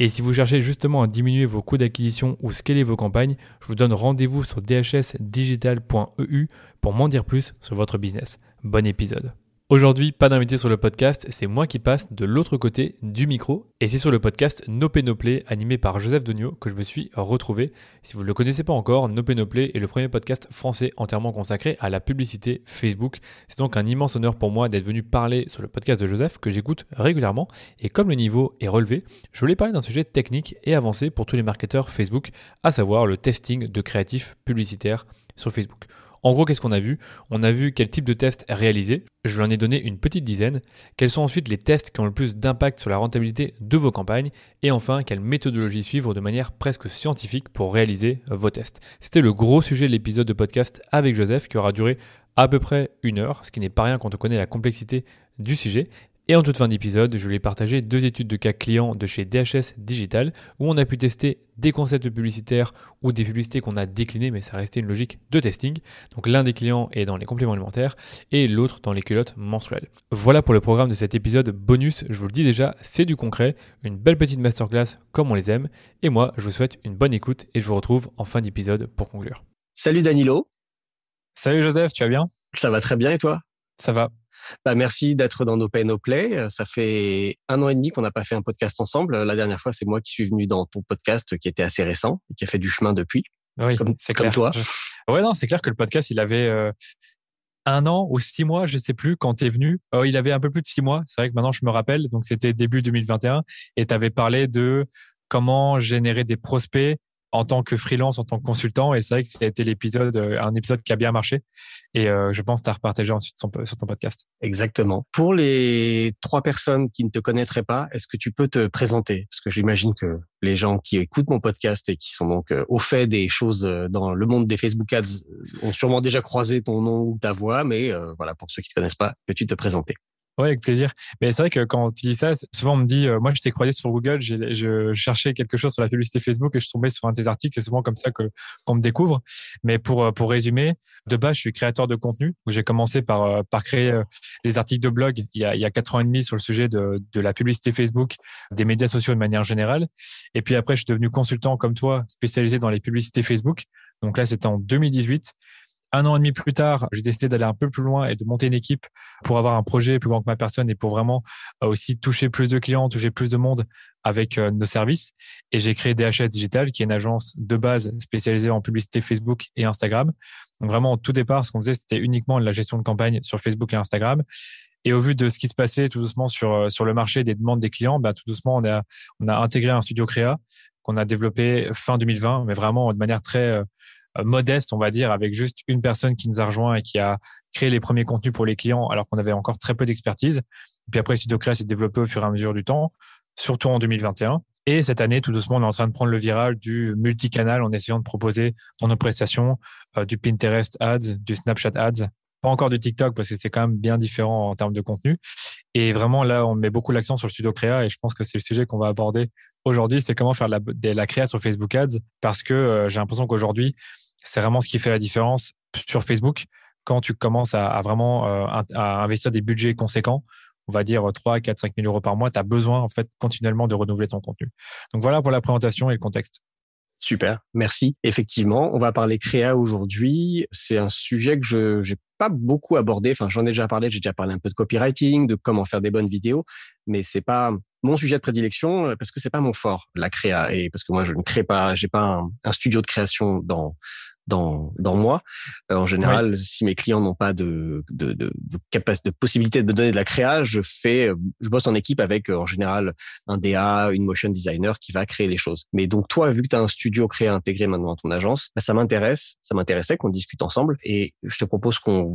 Et si vous cherchez justement à diminuer vos coûts d'acquisition ou scaler vos campagnes, je vous donne rendez-vous sur dhsdigital.eu pour m'en dire plus sur votre business. Bon épisode. Aujourd'hui, pas d'invité sur le podcast, c'est moi qui passe de l'autre côté du micro. Et c'est sur le podcast Nopé Noplay, animé par Joseph Dogno, que je me suis retrouvé. Si vous ne le connaissez pas encore, Nopé Noplay est le premier podcast français entièrement consacré à la publicité Facebook. C'est donc un immense honneur pour moi d'être venu parler sur le podcast de Joseph, que j'écoute régulièrement. Et comme le niveau est relevé, je voulais parler d'un sujet technique et avancé pour tous les marketeurs Facebook, à savoir le testing de créatifs publicitaires sur Facebook. En gros, qu'est-ce qu'on a vu? On a vu quel type de test réaliser. Je lui en ai donné une petite dizaine. Quels sont ensuite les tests qui ont le plus d'impact sur la rentabilité de vos campagnes? Et enfin, quelle méthodologie suivre de manière presque scientifique pour réaliser vos tests? C'était le gros sujet de l'épisode de podcast avec Joseph qui aura duré à peu près une heure, ce qui n'est pas rien quand on connaît la complexité du sujet. Et en toute fin d'épisode, je voulais partager deux études de cas clients de chez DHS Digital où on a pu tester des concepts publicitaires ou des publicités qu'on a déclinées, mais ça restait une logique de testing. Donc l'un des clients est dans les compléments alimentaires et l'autre dans les culottes menstruelles. Voilà pour le programme de cet épisode bonus. Je vous le dis déjà, c'est du concret, une belle petite masterclass comme on les aime. Et moi, je vous souhaite une bonne écoute et je vous retrouve en fin d'épisode pour conclure. Salut Danilo. Salut Joseph, tu vas bien? Ça va très bien et toi? Ça va. Bah, merci d'être dans nos No Play. Ça fait un an et demi qu'on n'a pas fait un podcast ensemble. La dernière fois, c'est moi qui suis venu dans ton podcast qui était assez récent et qui a fait du chemin depuis. Oui, c'est comme toi. Ouais, non, c'est clair que le podcast, il avait euh, un an ou six mois, je sais plus, quand tu es venu. Oh, il avait un peu plus de six mois. C'est vrai que maintenant, je me rappelle. Donc, c'était début 2021 et tu avais parlé de comment générer des prospects en tant que freelance, en tant que consultant. Et c'est vrai que ça l'épisode, euh, un épisode qui a bien marché. Et euh, je pense que tu as repartagé ensuite sur ton podcast. Exactement. Pour les trois personnes qui ne te connaîtraient pas, est-ce que tu peux te présenter? Parce que j'imagine que les gens qui écoutent mon podcast et qui sont donc euh, au fait des choses dans le monde des Facebook Ads ont sûrement déjà croisé ton nom ou ta voix. Mais voilà, pour ceux qui ne te connaissent pas, peux-tu te présenter? Oui, avec plaisir. Mais c'est vrai que quand tu dis ça, souvent on me dit, euh, moi je t'ai croisé sur Google, je cherchais quelque chose sur la publicité Facebook et je tombais sur un de tes articles. C'est souvent comme ça que qu'on me découvre. Mais pour euh, pour résumer, de base, je suis créateur de contenu. J'ai commencé par euh, par créer des articles de blog il y a il y a quatre ans et demi sur le sujet de de la publicité Facebook, des médias sociaux de manière générale. Et puis après, je suis devenu consultant comme toi, spécialisé dans les publicités Facebook. Donc là, c'était en 2018. Un an et demi plus tard, j'ai décidé d'aller un peu plus loin et de monter une équipe pour avoir un projet plus grand que ma personne et pour vraiment euh, aussi toucher plus de clients, toucher plus de monde avec euh, nos services. Et j'ai créé DHS Digital, qui est une agence de base spécialisée en publicité Facebook et Instagram. Donc vraiment, au tout départ, ce qu'on faisait, c'était uniquement la gestion de campagne sur Facebook et Instagram. Et au vu de ce qui se passait tout doucement sur, euh, sur le marché des demandes des clients, bah, tout doucement, on a, on a intégré un studio créa qu'on a développé fin 2020, mais vraiment de manière très modeste, on va dire, avec juste une personne qui nous a rejoint et qui a créé les premiers contenus pour les clients alors qu'on avait encore très peu d'expertise. Puis après, SudoCrea s'est développé au fur et à mesure du temps, surtout en 2021. Et cette année, tout doucement, on est en train de prendre le virage du multicanal en essayant de proposer dans nos prestations euh, du Pinterest Ads, du Snapchat Ads, pas encore du TikTok parce que c'est quand même bien différent en termes de contenu. Et vraiment, là, on met beaucoup l'accent sur le studio créa et je pense que c'est le sujet qu'on va aborder aujourd'hui, c'est comment faire la, la créa sur Facebook Ads parce que euh, j'ai l'impression qu'aujourd'hui, c'est vraiment ce qui fait la différence sur Facebook quand tu commences à, vraiment euh, investir des budgets conséquents. On va dire 3, 4, 5 000 euros par mois. Tu as besoin, en fait, continuellement de renouveler ton contenu. Donc voilà pour la présentation et le contexte. Super, merci. Effectivement, on va parler créa aujourd'hui. C'est un sujet que je n'ai pas beaucoup abordé. Enfin, j'en ai déjà parlé. J'ai déjà parlé un peu de copywriting, de comment faire des bonnes vidéos, mais c'est pas mon sujet de prédilection euh, parce que c'est pas mon fort, la créa, et parce que moi je ne crée pas, j'ai pas un, studio de création dans dans dans moi. Euh, en général, si mes clients n'ont pas de de, de, de capacité, de possibilité de me donner de la créa, je fais, je bosse en équipe avec en général un DA, une motion designer qui va créer les choses. Mais donc toi, vu que tu as un studio créé intégré maintenant dans ton agence, bah, ça m'intéresse, ça m'intéressait qu'on discute ensemble. Et je te propose qu'on,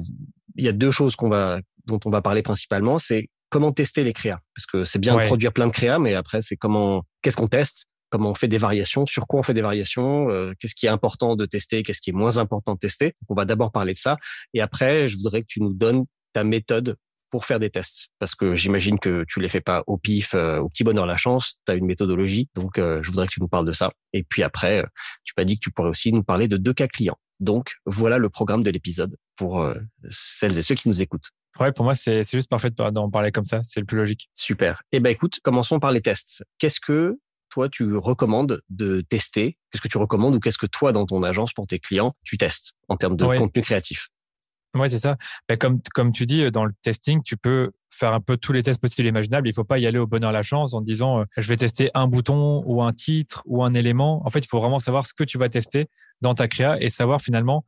il y a deux choses qu'on va dont on va parler principalement, c'est comment tester les créas. Parce que c'est bien de produire plein de créas, mais après, c'est comment, qu'est-ce qu'on teste, comment on fait des variations, sur quoi on fait des variations, euh, qu'est-ce qui est important de tester, qu'est-ce qui est moins important de tester. on va d'abord parler de ça. Et après, je voudrais que tu nous donnes ta méthode pour faire des tests. Parce que j'imagine que tu les fais pas au pif, euh, au petit bonheur la chance, tu as une méthodologie. Donc, euh, je voudrais que tu nous parles de ça. Et puis après, tu m'as dit que tu pourrais aussi nous parler de deux cas clients. Donc, voilà le programme de l'épisode pour celles et ceux qui nous écoutent. Ouais, pour moi, c'est juste parfait d'en parler comme ça. C'est le plus logique. Super. Eh ben, écoute, commençons par les tests. Qu'est-ce que toi, tu recommandes de tester? Qu'est-ce que tu recommandes ou qu'est-ce que toi, dans ton agence, pour tes clients, tu testes en termes de contenu créatif? Oui, c'est ça. Ben, comme, comme tu dis, dans le testing, tu peux faire un peu tous les tests possibles et imaginables. Il faut pas y aller au bonheur la chance en disant euh, je vais tester un bouton ou un titre ou un élément. En fait, il faut vraiment savoir ce que tu vas tester dans ta créa et savoir finalement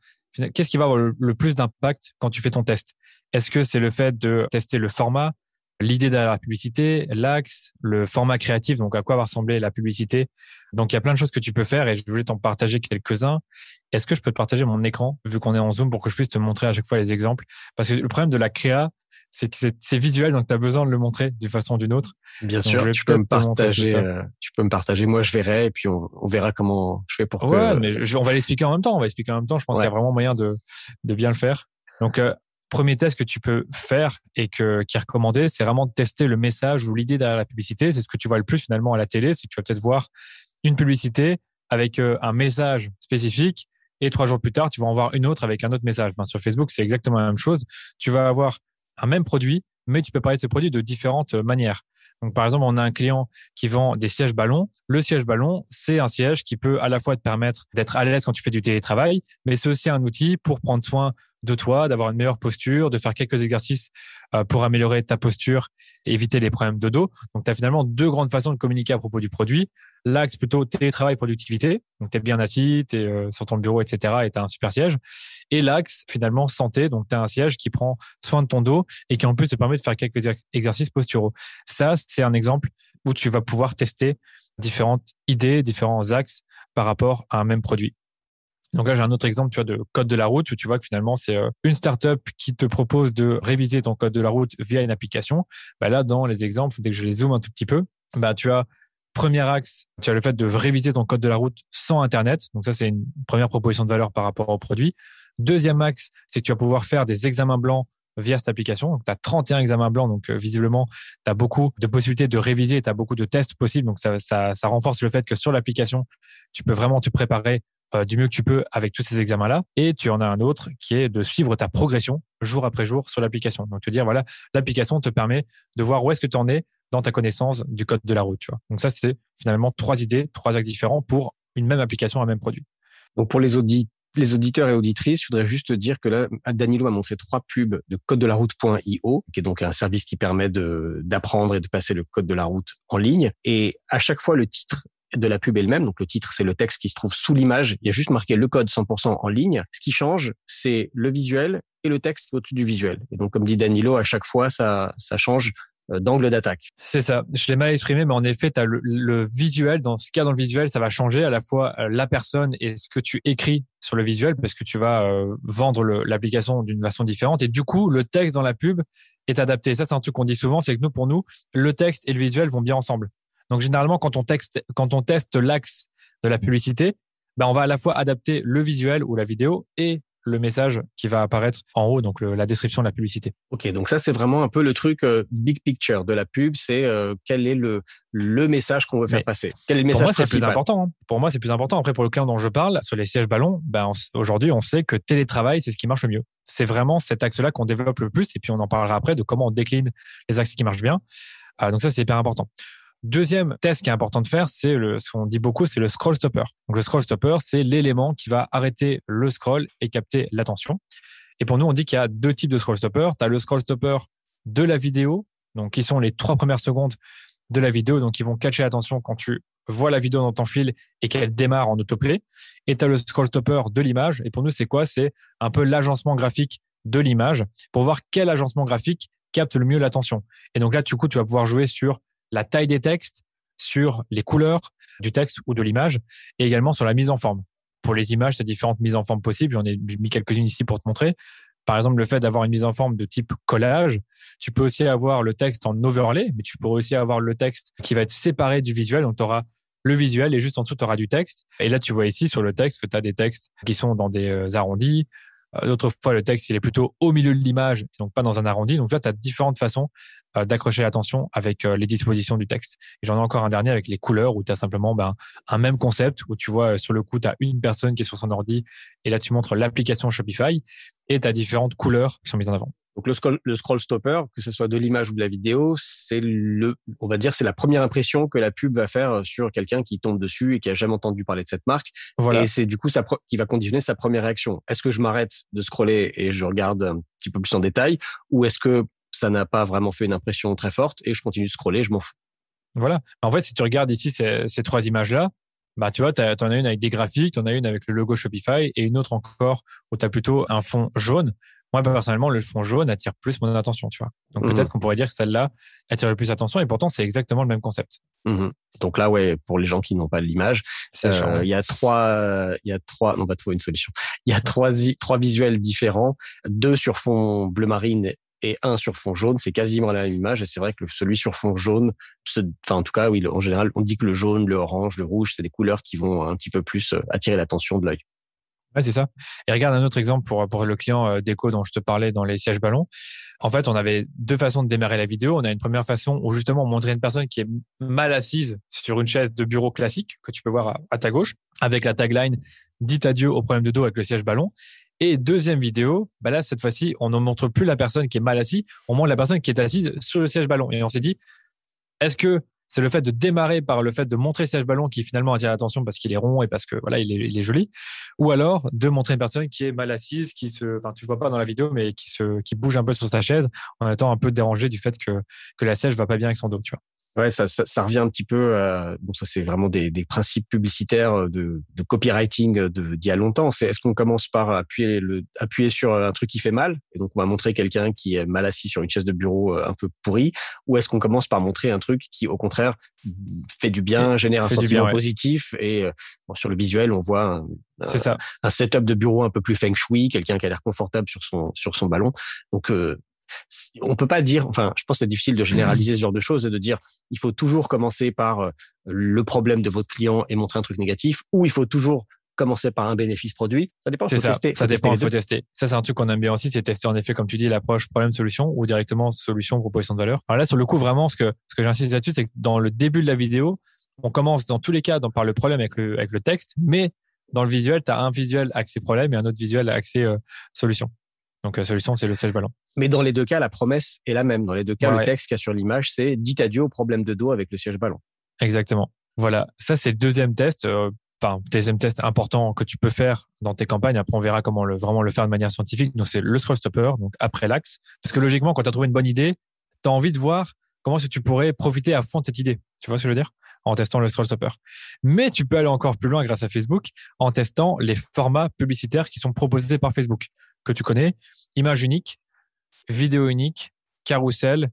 qu'est-ce qui va avoir le plus d'impact quand tu fais ton test. Est-ce que c'est le fait de tester le format, l'idée derrière la publicité, l'axe, le format créatif, donc à quoi va ressembler la publicité? Donc il y a plein de choses que tu peux faire et je voulais t'en partager quelques-uns. Est-ce que je peux te partager mon écran vu qu'on est en Zoom pour que je puisse te montrer à chaque fois les exemples? Parce que le problème de la créa, c'est que c'est visuel, donc tu as besoin de le montrer d'une façon ou d'une autre. Bien sûr, tu peux me partager. Euh, tu peux me partager. Moi, je verrai et puis on, verra comment je fais pour. Ouais, mais on va l'expliquer en même temps. On va expliquer en même temps. Je pense qu'il y a vraiment moyen de, de bien le faire. Donc, euh, premier test que tu peux faire et que, qui est recommandé, c'est vraiment de tester le message ou l'idée derrière la publicité. C'est ce que tu vois le plus finalement à la télé, c'est que tu vas peut-être voir une publicité avec euh, un message spécifique et trois jours plus tard, tu vas en voir une autre avec un autre message. Ben, sur Facebook, c'est exactement la même chose. Tu vas avoir un même produit, mais tu peux parler de ce produit de différentes manières. Donc, par exemple, on a un client qui vend des sièges ballons. Le siège ballon, c'est un siège qui peut à la fois te permettre d'être à l'aise quand tu fais du télétravail, mais c'est aussi un outil pour prendre soin de toi, d'avoir une meilleure posture, de faire quelques exercices euh, pour améliorer ta posture et éviter les problèmes de dos. Donc, tu as finalement deux grandes façons de communiquer à propos du produit. L'axe plutôt télétravail, productivité. Donc, tu es bien assis, tu es euh, sur ton bureau, etc. et tu as un super siège. Et l'axe finalement santé. Donc, tu as un siège qui prend soin de ton dos et qui en plus te permet de faire quelques exercices posturaux. Ça, c'est un exemple où tu vas pouvoir tester différentes idées, différents axes par rapport à un même produit. Donc là, j'ai un autre exemple, tu vois, de code de la route où tu vois que finalement, c'est euh, une startup qui te propose de réviser ton code de la route via une application. Bah là, dans les exemples, dès que je les zoome un tout petit peu, bah tu as premier axe, tu as le fait de réviser ton code de la route sans Internet. Donc ça, c'est une première proposition de valeur par rapport au produit. Deuxième axe, c'est que tu vas pouvoir faire des examens blancs via cette application. Donc, tu as 31 examens blancs. Donc, euh, visiblement, tu as beaucoup de possibilités de réviser. Tu as beaucoup de tests possibles. Donc, ça, ça, ça renforce le fait que sur l'application, tu peux vraiment te préparer du mieux que tu peux avec tous ces examens-là. Et tu en as un autre qui est de suivre ta progression jour après jour sur l'application. Donc, te dire, voilà, l'application te permet de voir où est-ce que tu en es dans ta connaissance du code de la route. Tu vois. Donc, ça, c'est finalement trois idées, trois axes différents pour une même application, un même produit. Donc, pour les auditeurs et auditrices, je voudrais juste dire que là, Danilo a montré trois pubs de code de la route.io, qui est donc un service qui permet d'apprendre et de passer le code de la route en ligne. Et à chaque fois, le titre de la pub elle-même. Donc le titre, c'est le texte qui se trouve sous l'image. Il y a juste marqué le code 100% en ligne. Ce qui change, c'est le visuel et le texte qui est au-dessus du visuel. Et donc, comme dit Danilo, à chaque fois, ça, ça change euh, d'angle d'attaque. C'est ça. Je l'ai mal exprimé, mais en effet, le, visuel. Dans ce cas, dans le visuel, ça va changer à la fois euh, la personne et ce que tu écris sur le visuel, parce que tu vas euh, vendre l'application d'une façon différente. Et du coup, le texte dans la pub est adapté. Ça, c'est un truc qu'on dit souvent, c'est que nous, pour nous, le texte et le visuel vont bien ensemble. Donc généralement, quand on, texte, quand on teste l'axe de la publicité, ben, on va à la fois adapter le visuel ou la vidéo et le message qui va apparaître en haut, donc la description de la publicité. Ok, donc ça c'est vraiment un peu le truc euh, big picture de la pub, c'est euh, quel est le le message qu'on veut faire passer? Quel est le message Pour moi c'est plus important. Hein. Pour moi c'est plus important. Après pour le client dont je parle sur les sièges ballons, ben aujourd'hui on sait que télétravail c'est ce qui marche le mieux. C'est vraiment cet axe-là qu'on développe le plus et puis on en parlera après de comment on décline les axes qui marchent bien. Euh, donc ça c'est hyper important. Deuxième test qui est important de faire, c'est le, ce qu'on dit beaucoup, c'est le scroll stopper. Donc le scroll stopper, c'est l'élément qui va arrêter le scroll et capter l'attention. Et pour nous, on dit qu'il y a deux types de scroll stopper. Tu as le scroll stopper de la vidéo, donc qui sont les trois premières secondes de la vidéo, donc qui vont catcher l'attention quand tu voit la vidéo dans ton fil et qu'elle démarre en autoplay. Et tu as le scroll stopper de l'image. Et pour nous, c'est quoi? C'est un peu l'agencement graphique de l'image pour voir quel agencement graphique capte le mieux l'attention. Et donc là, du coup, tu vas pouvoir jouer sur la taille des textes, sur les couleurs du texte ou de l'image, et également sur la mise en forme. Pour les images, tu as différentes mises en forme possibles. J'en ai mis quelques-unes ici pour te montrer. Par exemple, le fait d'avoir une mise en forme de type collage. Tu peux aussi avoir le texte en overlay, mais tu pourrais aussi avoir le texte qui va être séparé du visuel. Donc, tu auras le visuel et juste en dessous, tu auras du texte. Et là, tu vois ici sur le texte que tu as des textes qui sont dans des euh, arrondis. Euh, d'autres fois, le texte, il est plutôt au milieu de l'image, donc pas dans un arrondi. Donc là, tu as différentes façons d'accrocher l'attention avec les dispositions du texte. Et j'en ai encore un dernier avec les couleurs où tu as simplement ben, un même concept où tu vois sur le coup, tu as une personne qui est sur son ordi et là, tu montres l'application Shopify et tu as différentes couleurs qui sont mises en avant. Donc le scroll, le scroll stopper, que ce soit de l'image ou de la vidéo, c'est le, on va dire, c'est la première impression que la pub va faire sur quelqu'un qui tombe dessus et qui a jamais entendu parler de cette marque. Voilà. Et c'est du coup ça qui va conditionner sa première réaction. Est-ce que je m'arrête de scroller et je regarde un petit peu plus en détail, ou est-ce que ça n'a pas vraiment fait une impression très forte et je continue de scroller, je m'en fous. Voilà. En fait, si tu regardes ici ces, ces trois images-là, bah, tu vois, tu en as une avec des graphiques, tu en as une avec le logo Shopify et une autre encore où tu as plutôt un fond jaune. Moi, personnellement, le fond jaune attire plus mon attention, tu vois. Donc, mmh peut-être qu'on pourrait dire que celle-là attire le plus attention et pourtant, c'est exactement le même concept. Mmh Donc là, ouais, pour les gens qui n'ont pas l'image, euh, il y a trois, il y a trois, on va trouver une solution. Il y a trois, trois visuels différents, deux sur fond bleu marine et un sur fond jaune, c'est quasiment la même image. Et c'est vrai que celui sur fond jaune, enfin en tout cas, oui, en général, on dit que le jaune, le orange, le rouge, c'est des couleurs qui vont un petit peu plus euh, attirer l'attention de l'œil. Ouais, c'est ça. Et regarde un autre exemple pour, pour le client euh, déco dont je te parlais dans les sièges ballons. En fait, on avait deux façons de démarrer la vidéo. On a une première façon où justement on montrait une personne qui est mal assise sur une chaise de bureau classique que tu peux voir à, ta gauche avec la tagline Dites adieu au problème de dos avec le siège ballon. Et deuxième vidéo, bah là, cette fois-ci, on ne montre plus la personne qui est mal assise, on montre la personne qui est assise sur le siège ballon. Et on s'est dit, est-ce que c'est le fait de démarrer par le fait de montrer le siège ballon qui finalement attire l'attention parce qu'il est rond et parce que voilà, il est, joli, ou alors de montrer une personne qui est mal assise, qui se, enfin, tu vois pas dans la vidéo, mais qui se, bouge un peu sur sa chaise en étant un peu dérangé du fait que, que la siège va pas bien avec son dos, tu vois. Ouais, ça, ça, ça, revient un petit peu. Euh, bon, ça c'est vraiment des, des, principes publicitaires euh, de, de copywriting euh, d'il y a longtemps. C'est est-ce qu'on commence par appuyer le appuyer sur un truc qui fait mal et donc on va montrer quelqu'un qui est mal assis sur une chaise de bureau un peu pourrie, ou est-ce qu'on commence par montrer un truc qui au contraire fait du bien, génère un sentiment positif et bon, sur le visuel on voit un, ça. un setup de bureau un peu plus feng shui, quelqu'un qui a l'air confortable sur son sur son ballon. Donc on peut pas dire, enfin, je pense que c'est difficile de généraliser ce genre de choses et de dire, il faut toujours commencer par euh, le problème de votre client et montrer un truc négatif, ou il faut toujours commencer par un bénéfice produit. Ça dépend. C'est ça. Tester, ça dépend. Il faut tester. Ça, c'est un truc qu'on aime bien aussi, c'est tester en effet, comme tu dis, l'approche problème-solution ou directement solution proposition de valeur. Alors là, sur le coup, vraiment, ce que ce que j'insiste là-dessus, c'est que dans le début de la vidéo, on commence dans tous les cas par le problème avec le avec le texte, mais dans le visuel, tu as un visuel axé problème et un autre visuel axé euh, solution. Donc la solution, c'est le siège ballon. Mais dans les deux cas, la promesse est la même. Dans les deux cas, le texte qu'il y a sur l'image, c'est dites adieu au problème de dos avec le siège ballon. Exactement. Voilà. Ça, c'est le deuxième test. Euh, enfin, deuxième test important que tu peux faire dans tes campagnes. Après, on verra comment le, vraiment le faire de manière scientifique. Donc, c'est le scroll stopper, donc après l'axe. Parce que logiquement, quand tu as trouvé une bonne idée, tu as envie de voir comment est-ce que tu pourrais profiter à fond de cette idée. Tu vois ce que je veux dire? En testant le scroll stopper. Mais tu peux aller encore plus loin grâce à Facebook en testant les formats publicitaires qui sont proposés par Facebook que tu connais, image unique, vidéo unique, carrousel,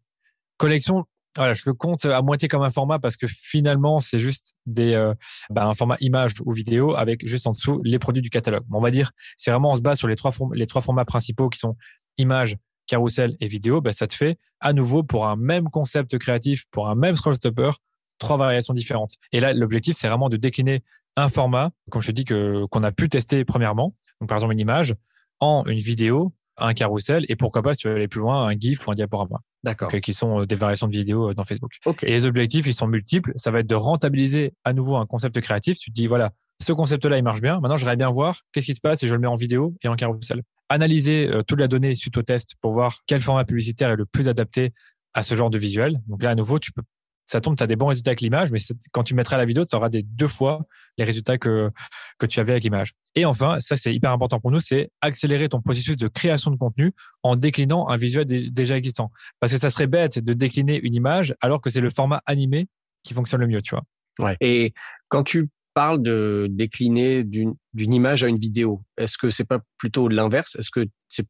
collection. Voilà, je le compte à moitié comme un format parce que finalement, c'est juste des, euh, bah, un format image ou vidéo avec juste en dessous les produits du catalogue. On va dire, c'est vraiment on se base sur les trois, les trois formats principaux qui sont image, carrousel et vidéo. Bah, ça te fait à nouveau pour un même concept créatif, pour un même scroll stopper, trois variations différentes. Et là, l'objectif, c'est vraiment de décliner un format, comme je te dis, qu'on a pu tester premièrement. Donc, par exemple, une image en une vidéo, un carrousel et pourquoi pas, si tu veux aller plus loin, un GIF ou un diaporama. D'accord. Euh, qui sont euh, des variations de vidéos euh, dans Facebook. Et les objectifs, ils sont multiples. Ça va être de rentabiliser à nouveau un concept créatif. Tu te dis, voilà, ce concept-là, il marche bien. Maintenant, j'aimerais bien voir qu'est-ce qui se passe si je le mets en vidéo et en carrousel. Analyser toute la donnée suite au test pour voir quel format publicitaire est le plus adapté à ce genre de visuel. Donc là, à nouveau, tu peux ça tombe, tu as des bons résultats avec l'image, mais quand tu mettras la vidéo, ça aura des deux fois les résultats que, que tu avais avec l'image. Et enfin, ça c'est hyper important pour nous, c'est accélérer ton processus de création de contenu en déclinant un visuel déjà existant. Parce que ça serait bête de décliner une image alors que c'est le format animé qui fonctionne le mieux, tu vois. Ouais. Et quand tu parles de décliner d'une image à une vidéo, est-ce que c'est pas plutôt l'inverse? Est-ce que c'est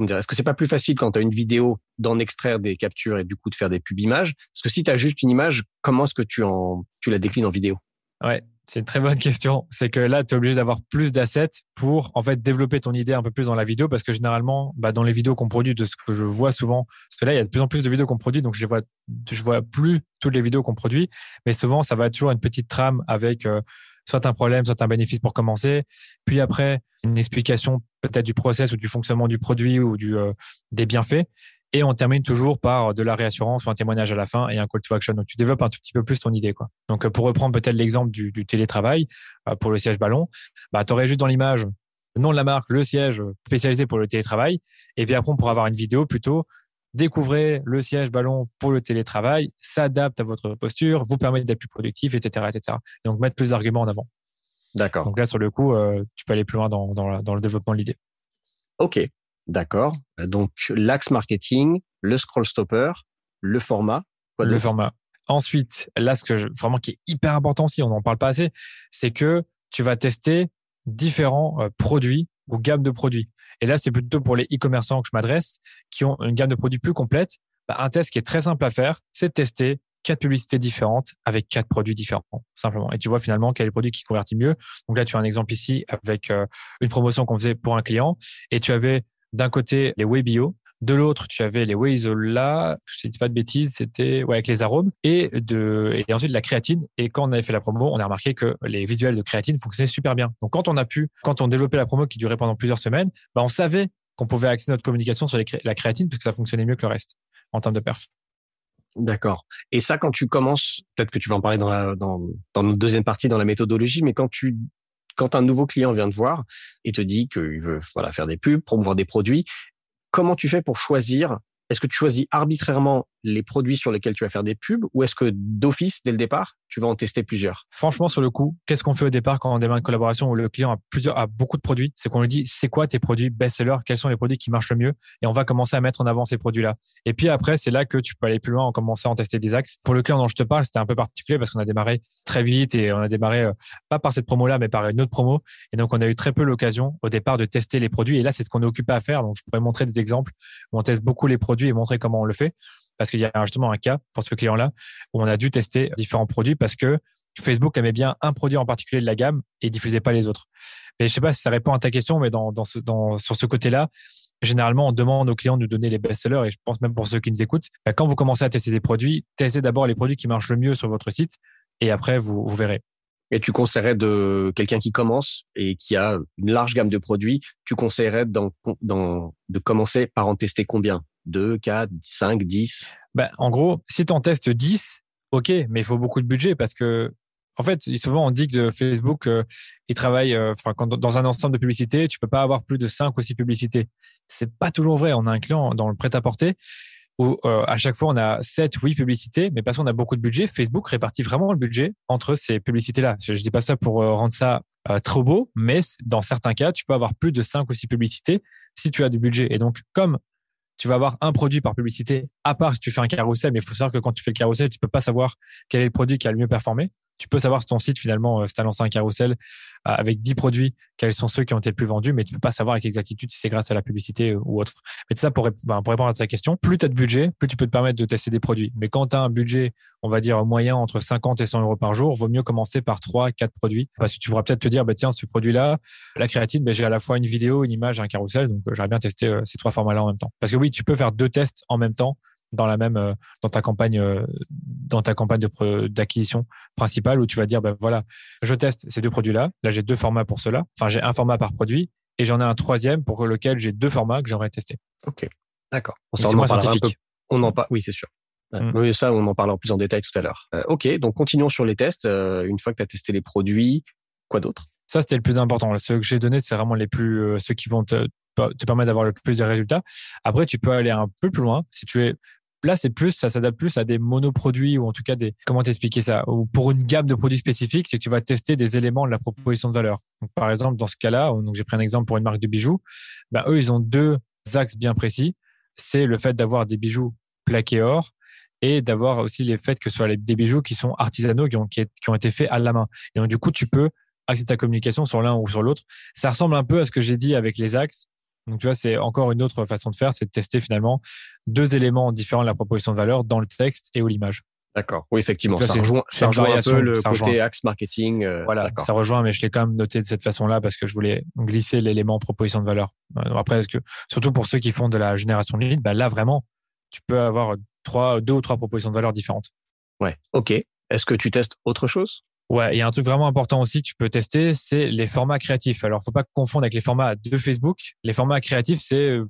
Est-ce que c'est pas plus facile quand tu as une vidéo d'en extraire des captures et du coup de faire des pubs images? Parce que si tu as juste une image, comment est-ce que tu en la déclines en vidéo? Ouais, c'est une très bonne question. C'est que là, tu es obligé d'avoir plus d'assets pour en fait développer ton idée un peu plus dans la vidéo parce que généralement, bah, dans les vidéos qu'on produit, de ce que je vois souvent, parce que là, il y a de plus en plus de vidéos qu'on produit, donc je vois, vois plus toutes les vidéos qu'on produit, mais souvent, ça va être toujours une petite trame avec euh, soit un problème, soit un bénéfice pour commencer, puis après une explication peut-être du process ou du fonctionnement du produit ou du, euh, des bienfaits. Et on termine toujours par de la réassurance ou un témoignage à la fin et un call to action. Donc, tu développes un tout petit peu plus ton idée. Quoi. Donc, pour reprendre peut-être l'exemple du, du, télétravail euh, pour le siège ballon, bah, tu juste dans l'image le nom de la marque, le siège spécialisé pour le télétravail. Et puis après, on pourra avoir une vidéo plutôt découvrez le siège ballon pour le télétravail, s'adapte à votre posture, vous permet d'être plus productif, etc., etc. donc mettre plus d'arguments en avant. D'accord. Donc là, sur le coup, euh, tu peux aller plus loin dans, dans, dans le développement de l'idée. Ok, D'accord. Donc, l'axe marketing, le scroll stopper, le format. le format. Ensuite, là, ce que vraiment qui est hyper important aussi, on n'en parle pas assez, c'est que tu vas tester différents euh, produits ou gammes de produits. Et là, c'est plutôt pour les e-commerçants que je m'adresse, qui ont une gamme de produits plus complète. Bah, un test qui est très simple à faire, c'est de tester quatre publicités différentes avec quatre produits différents, simplement. Et tu vois finalement quel est le produit qui convertit mieux. Donc là, tu as un exemple ici avec euh, une promotion qu'on faisait pour un client et tu avais d'un côté les whey bio, de l'autre, tu avais les whey je ne dis pas de bêtises, c'était avec les arômes, et, de, et ensuite la créatine. Et quand on avait fait la promo, on a remarqué que les visuels de créatine fonctionnaient super bien. Donc quand on a pu, quand on développait la promo qui durait pendant plusieurs semaines, bah, on savait qu'on pouvait axer notre communication sur la créatine parce que ça fonctionnait mieux que le reste en termes de perf. D'accord. Et ça, quand tu commences, peut-être que tu vas en parler dans la notre deuxième partie dans la méthodologie, mais quand tu un nouveau client vient te voir et te dit qu'il veut voilà faire des pubs, promouvoir des produits, comment tu fais pour choisir? Est-ce que tu choisis arbitrairement les produits sur lesquels tu vas faire des pubs ou est-ce que d'office, dès le départ, tu vas en tester plusieurs? Franchement, sur le coup, qu'est-ce qu'on fait au départ quand on démarre une collaboration où le client a plusieurs, a beaucoup de produits C'est qu'on lui dit, c'est quoi tes produits best-sellers? Quels sont les produits qui marchent le mieux? Et on va commencer à mettre en avant ces produits-là. Et puis après, c'est là que tu peux aller plus loin en commençant à en tester des axes. Pour le client dont je te parle, c'était un peu particulier parce qu'on a démarré très vite et on a démarré euh, pas par cette promo-là, mais par une autre promo. Et donc, on a eu très peu l'occasion au départ de tester les produits. Et là, c'est ce qu'on est occupé à faire. Donc, je pourrais montrer des exemples où on teste beaucoup les produits et montrer comment on le fait parce qu'il y a justement un cas pour ce client-là où on a dû tester différents produits parce que Facebook aimait bien un produit en particulier de la gamme et diffusait pas les autres. Mais je sais pas si ça répond à ta question, mais sur ce côté-là, généralement, on demande aux clients de nous donner les best-sellers et je pense même pour ceux qui nous écoutent, bah, quand vous commencez à tester des produits, testez d'abord les produits qui marchent le mieux sur votre site et après, vous, verrez. Et tu conseillerais de quelqu'un qui commence et qui a une large gamme de produits, tu conseillerais de commencer par en tester combien? 2, 4, 5, 10 ben, En gros, si tu en testes 10, OK, mais il faut beaucoup de budget parce que, en fait, souvent on dit que Facebook, euh, il travaille euh, dans un ensemble de publicités, tu peux pas avoir plus de 5 ou 6 publicités. C'est pas toujours vrai. On a un client dans le prêt-à-porter où euh, à chaque fois on a 7 8 publicités, mais parce qu'on a beaucoup de budget, Facebook répartit vraiment le budget entre ces publicités-là. Je, ne dis pas ça pour rendre ça trop beau, mais dans certains cas, tu peux avoir plus de 5 ou 6 publicités si tu as du budget. Et donc, comme tu vas avoir un produit par publicité, à part si tu fais un carrousel, mais il faut savoir que quand tu fais le carrousel, tu peux pas savoir quel est le produit qui a le mieux performé tu peux savoir si ton site, finalement, euh, si lancé un carrousel euh, avec 10 produits, quels sont ceux qui ont été le plus vendus, mais tu peux pas savoir avec exactitude si c'est grâce à la publicité euh, ou autre. Mais ça, pour, ben, pour répondre à ta question, plus tu as de budget, plus tu peux te permettre de tester des produits. Mais quand tu as un budget, on va dire moyen entre 50 et 100 euros par jour, vaut mieux commencer par 3, 4 produits. Parce que tu pourras peut-être te dire, bah, tiens, ce produit-là, la créatine, ben, j'ai à la fois une vidéo, une image, un carrousel. Donc, j'aurais bien testé ces trois formats-là en même temps. Parce que oui, tu peux faire deux tests en même temps dans la même euh, dans ta campagne euh, dans ta campagne d'acquisition principale où tu vas dire ben voilà je teste ces deux produits là là j'ai deux formats pour cela. Enfin j'ai un format par produit et j'en ai un troisième pour lequel j'ai deux formats que j'aimerais tester. Ok. D'accord. On, en parlera un peu. On en oui c'est sûr. Mmh. ça on en parlera plus en détail tout à l'heure. Euh, ok. Donc continuons sur les tests. Une fois que tu as testé les produits quoi d'autre? Ça c'était le plus important. Ceux que j'ai donné c'est vraiment les plus ceux qui vont te, te permettre d'avoir le plus de résultats. Après, tu peux aller un peu plus loin. Si tu es Là, c'est plus, ça s'adapte plus à des monoproduits ou en tout cas des, comment t'expliquer ça? Ou pour une gamme de produits spécifiques, c'est que tu vas tester des éléments de la proposition de valeur. Par exemple, dans ce cas-là, donc j'ai pris un exemple pour une marque de bijoux. Ben, eux, ils ont deux axes bien précis. C'est le fait d'avoir des bijoux plaqués or et d'avoir aussi les faits que ce soit des bijoux qui sont artisanaux, qui ont, qui, ont été faits à la main. Et donc, du coup, tu peux axer ta communication sur l'un ou sur l'autre. Ça ressemble un peu à ce que j'ai dit avec les axes. Donc, tu vois, c'est encore une autre façon de faire, c'est de tester finalement deux éléments différents de la proposition de valeur dans le texte et ou l'image. D'accord. Oui, effectivement. ça rejoint, ça rejoint un peu le côté axe marketing. Euh, voilà, ça rejoint, mais je l'ai quand même noté de cette façon-là parce que je voulais glisser l'élément proposition de valeur. Euh, après, est-ce que, surtout pour ceux qui font de la génération de leads, bah là, vraiment, tu peux avoir trois, deux ou trois propositions de valeur différentes. Ouais. OK. Est-ce que tu testes autre chose? Ouais, il y a un truc vraiment important aussi que tu peux tester, c'est les formats créatifs. Alors, faut pas confondre avec les formats de Facebook. Les formats créatifs, c'est euh,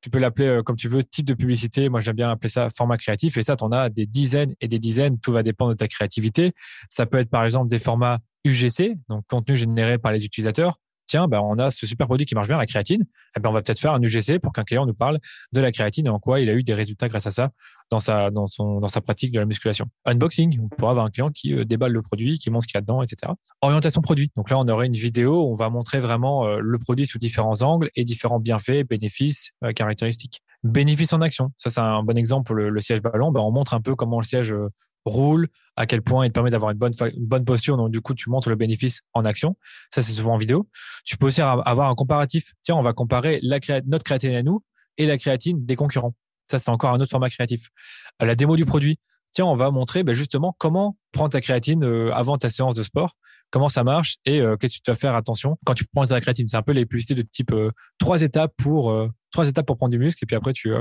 tu peux l'appeler euh, comme tu veux, type de publicité. Moi, j'aime bien appeler ça format créatif. Et ça, tu en as des dizaines et des dizaines. Tout va dépendre de ta créativité. Ça peut être, par exemple, des formats UGC, donc contenu généré par les utilisateurs tiens, bah, on a ce super produit qui marche bien, la créatine. Eh ben, on va peut-être faire un UGC pour qu'un client nous parle de la créatine et en quoi il a eu des résultats grâce à ça dans sa, pratique de la musculation. Unboxing, on pourra avoir un client qui euh, déballe le produit, qui montre ce qu'il y a dedans, etc. Orientation produit. Donc là, on aurait une vidéo où on va montrer vraiment euh, le produit sous différents angles et différents bienfaits, bénéfices, euh, caractéristiques. Bénéfices en action. Ça, c'est un bon exemple. Le, le siège ballon, ben, on montre un peu comment le siège roule, à quel point il te permet d'avoir une bonne, bonne posture. Donc, du coup, tu montres le bénéfice en action. Ça, c'est souvent en vidéo. Tu peux aussi avoir un comparatif. Tiens, on va comparer la notre créatine à nous et la créatine des concurrents. Ça, c'est encore un autre format créatif. Euh, la démo du produit. Tiens, on va montrer ben, justement comment prendre ta créatine euh, avant ta séance de sport, comment ça marche et euh, qu'est-ce que tu vas faire attention quand tu prends ta créatine. C'est un peu les publicités de type trois étapes pour trois étapes pour prendre du muscle et puis après tu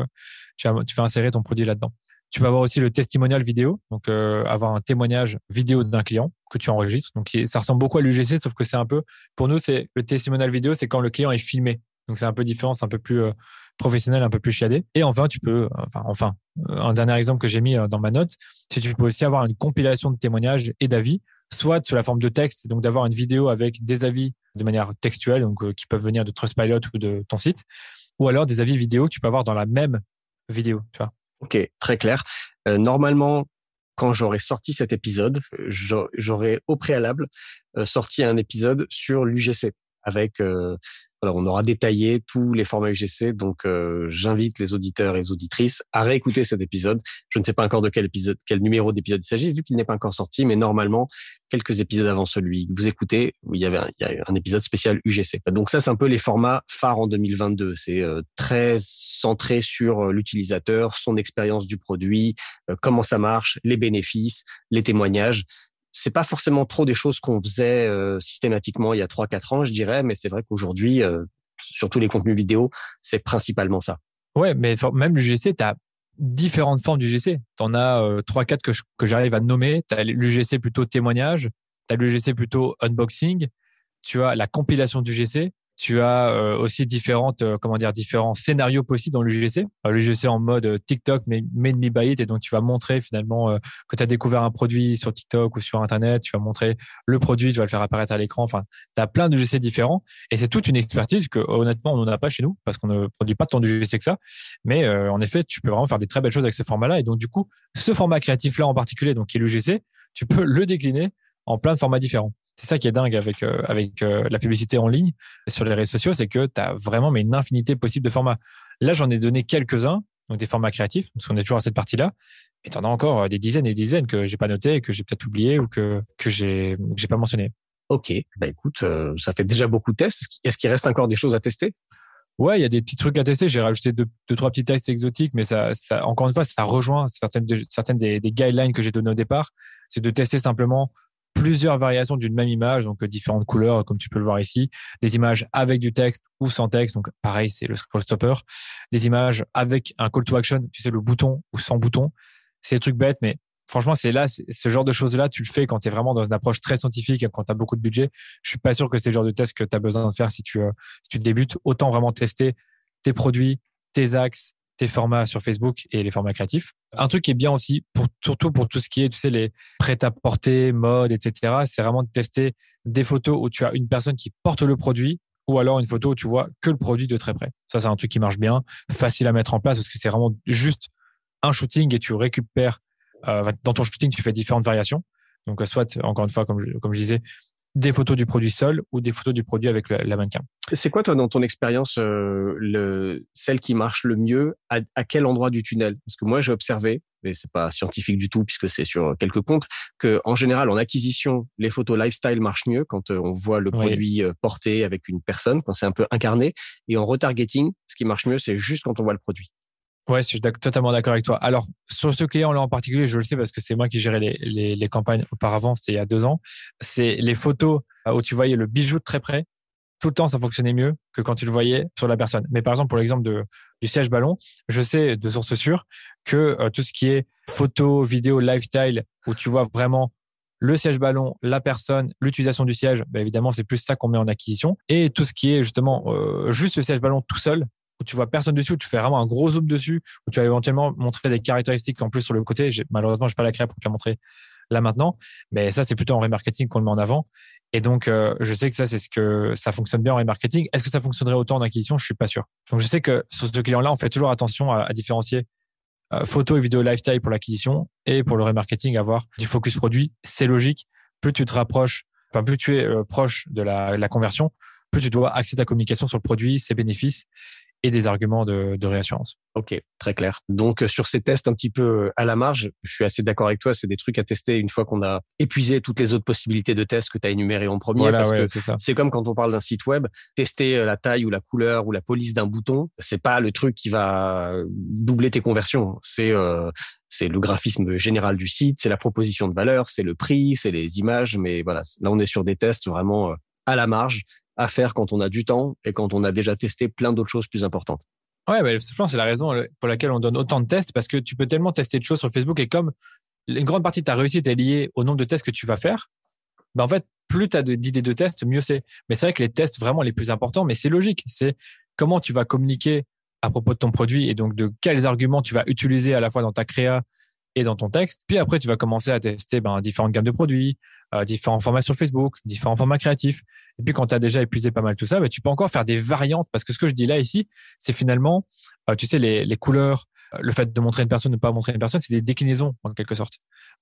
tu, tu vas insérer ton produit là-dedans. Tu vas avoir aussi le testimonial vidéo, donc euh, avoir un témoignage vidéo d'un client que tu enregistres. Donc ça ressemble beaucoup à l'UGC, sauf que c'est un peu, pour nous, c'est le testimonial vidéo, c'est quand le client est filmé. Donc c'est un peu différent, c'est un peu plus euh, professionnel, un peu plus chiadé. Et enfin, tu peux, enfin, enfin, euh, un dernier exemple que j'ai mis dans ma note, c'est que tu peux aussi avoir une compilation de témoignages et d'avis, soit sous la forme de texte, donc d'avoir une vidéo avec des avis de manière textuelle, donc qui peuvent venir de Trustpilot ou de ton site, ou alors des avis vidéo que tu peux avoir dans la même vidéo, tu vois. Ok, très clair. Euh, normalement, quand j'aurais sorti cet épisode, j'aurais au préalable euh, sorti un épisode sur l'UGC avec euh, alors, on aura détaillé tous les formats UGC, donc euh, j'invite les auditeurs et les auditrices à réécouter cet épisode. Je ne sais pas encore de quel numéro d'épisode il s'agit, vu qu'il n'est pas encore sorti, mais normalement, quelques épisodes avant celui que vous écoutez, il y avait un, épisode spécial UGC. Donc ça, c'est un peu les formats phares en 2022. C'est euh, très centré sur euh, l'utilisateur, son expérience du produit, comment ça marche, les bénéfices, les témoignages c'est pas forcément trop des choses qu'on faisait euh, systématiquement il y a 3-4 ans, je dirais, mais c'est vrai qu'aujourd'hui, euh, sur tous les contenus vidéo, c'est principalement ça. Ouais, mais même l'UGC, tu as différentes formes d'UGC. Tu en as euh, 3-4 que, que j'arrive à nommer. Tu as l'UGC plutôt témoignage, tu as l'UGC plutôt unboxing, tu as la compilation d'UGC, tu as euh, aussi différentes, euh, comment dire, différents scénarios possibles dans l'UGC. Euh, L'UGC en mode TikTok, mais made me it. Et donc, tu vas montrer finalement que tu as découvert un produit sur TikTok ou sur Internet. Tu vas montrer le produit, tu vas le faire apparaître à l'écran. Enfin, tu as plein d'UGC différents. Et c'est toute une expertise que, honnêtement, on n'en a pas chez nous parce qu'on ne produit pas tant d'UGC que ça. Mais en effet, tu peux vraiment faire des très belles choses avec ce format-là. Et donc, du coup, ce format créatif-là en particulier, donc qui est l'UGC, tu peux le décliner en plein de formats différents. C'est ça qui est dingue avec euh, avec euh, la publicité en ligne sur les réseaux sociaux, c'est que tu as vraiment mais une infinité possible de formats. Là, j'en ai donné quelques-uns, donc des formats créatifs, parce qu'on est toujours à cette partie-là. Mais tu en as encore euh, des dizaines et des dizaines que j'ai pas noté, que j'ai peut-être oublié ou que que j'ai j'ai pas mentionné. Ok, bah écoute, ça fait déjà beaucoup de tests. Est-ce qu'il reste encore des choses à tester? Ouais, il y a des petits trucs à tester. J'ai rajouté deux, deux, trois petits tests exotiques, mais ça, ça, encore une fois, ça rejoint certaines, certaines des, des guidelines que j'ai données au départ. C'est de tester simplement plusieurs variations d'une même image, donc euh, différentes couleurs, comme tu peux le voir ici, des images avec du texte ou sans texte, donc pareil, c'est le scroll stopper, des images avec un call to action, tu sais, le bouton ou sans bouton. C'est des trucs bêtes, mais franchement, c'est là, ce genre de choses-là, tu le fais quand tu es vraiment dans une approche très scientifique, quand tu as beaucoup de budget. Je suis pas sûr que c'est le genre de test que tu as besoin de faire si tu, euh, si tu débutes. Autant vraiment tester tes produits, tes axes, tes formats sur Facebook et les formats créatifs. Un truc qui est bien aussi, pour, surtout pour tout ce qui est, tu sais, les prêt-à-porter, mode, etc., c'est vraiment de tester des photos où tu as une personne qui porte le produit ou alors une photo où tu vois que le produit de très près. Ça, c'est un truc qui marche bien, facile à mettre en place parce que c'est vraiment juste un shooting et tu récupères, euh, dans ton shooting, tu fais différentes variations. Donc, soit, encore une fois, comme comme je disais, des photos du produit seul ou des photos du produit avec la, mannequin. C'est quoi toi dans ton expérience euh, le celle qui marche le mieux à, à quel endroit du tunnel? Parce que moi j'ai observé, mais c'est pas scientifique du tout puisque c'est sur quelques comptes, que en général en acquisition les photos lifestyle marchent mieux quand euh, on voit le produit euh, porté avec une personne, quand c'est un peu incarné, et en retargeting, ce qui marche mieux c'est juste quand on voit le produit. Ouais, je suis totalement d'accord avec toi. Alors, sur ce client-là en particulier, je le sais parce que c'est moi qui gérais les, les, les campagnes auparavant, c'était il y a deux ans. C'est les photos où tu voyais le bijou de très près. Tout le temps, ça fonctionnait mieux que quand tu le voyais sur la personne. Mais par exemple, pour l'exemple de, du siège ballon, je sais de source sûre que euh, tout ce qui est photo, vidéo, lifestyle, où tu vois vraiment le siège ballon, la personne, l'utilisation du siège, bah évidemment, c'est plus ça qu'on met en acquisition. Et tout ce qui est justement euh, juste le siège ballon tout seul, où tu vois personne dessus, où tu fais vraiment un gros zoom dessus, où tu vas éventuellement montrer des caractéristiques en plus sur le côté. Malheureusement, je n'ai pas la créa pour te la montrer là maintenant, mais ça, c'est plutôt en remarketing qu'on le met en avant. Et donc, euh, je sais que ça, c'est ce que ça fonctionne bien en remarketing. Est-ce que ça fonctionnerait autant en acquisition? Je suis pas sûr. Donc, je sais que sur ce client-là, on fait toujours attention à, différencier euh, photo et vidéo lifestyle pour l'acquisition et pour le remarketing, avoir du focus produit. C'est logique. Plus tu te rapproches, enfin, plus tu es euh, proche de la, la conversion, plus tu dois axer ta communication sur le produit, ses bénéfices et des arguments de, de réassurance. Ok, très clair. Donc euh, sur ces tests un petit peu euh, à la marge, je suis assez d'accord avec toi. C'est des trucs à tester une fois qu'on a épuisé toutes les autres possibilités de tests que tu as énumérées en premier. parce que c'est comme quand on parle d'un site web, tester euh, la taille ou la couleur ou la police d'un bouton, c'est pas le truc qui va doubler tes conversions. C'est c'est le graphisme général du site, c'est la proposition de valeur, c'est le prix, c'est les images. Mais voilà, là on est sur des tests vraiment à la marge à faire quand on a du temps et quand on a déjà testé plein d'autres choses plus importantes. Ouais, bah, c'est la raison euh, pour laquelle on donne autant de tests parce que tu peux tellement tester de choses sur Facebook et comme une grande partie de ta réussite est liée au nombre de tests que tu vas faire, bah en fait, plus tu as d'idées de tests, mieux c'est. Mais c'est vrai que les tests vraiment les plus importants, mais c'est logique, c'est comment tu vas communiquer à propos de ton produit et donc de quels arguments tu vas utiliser à la fois dans ta créa et dans ton texte. Puis après, tu vas commencer à tester ben, différentes gammes de produits, euh, différents formats sur Facebook, différents formats créatifs. Et puis quand tu as déjà épuisé pas mal tout ça, ben, tu peux encore faire des variantes parce que ce que je dis là ici, c'est finalement, euh, tu sais, les, les couleurs, le fait de montrer une personne, de ne pas montrer une personne, c'est des déclinaisons en quelque sorte.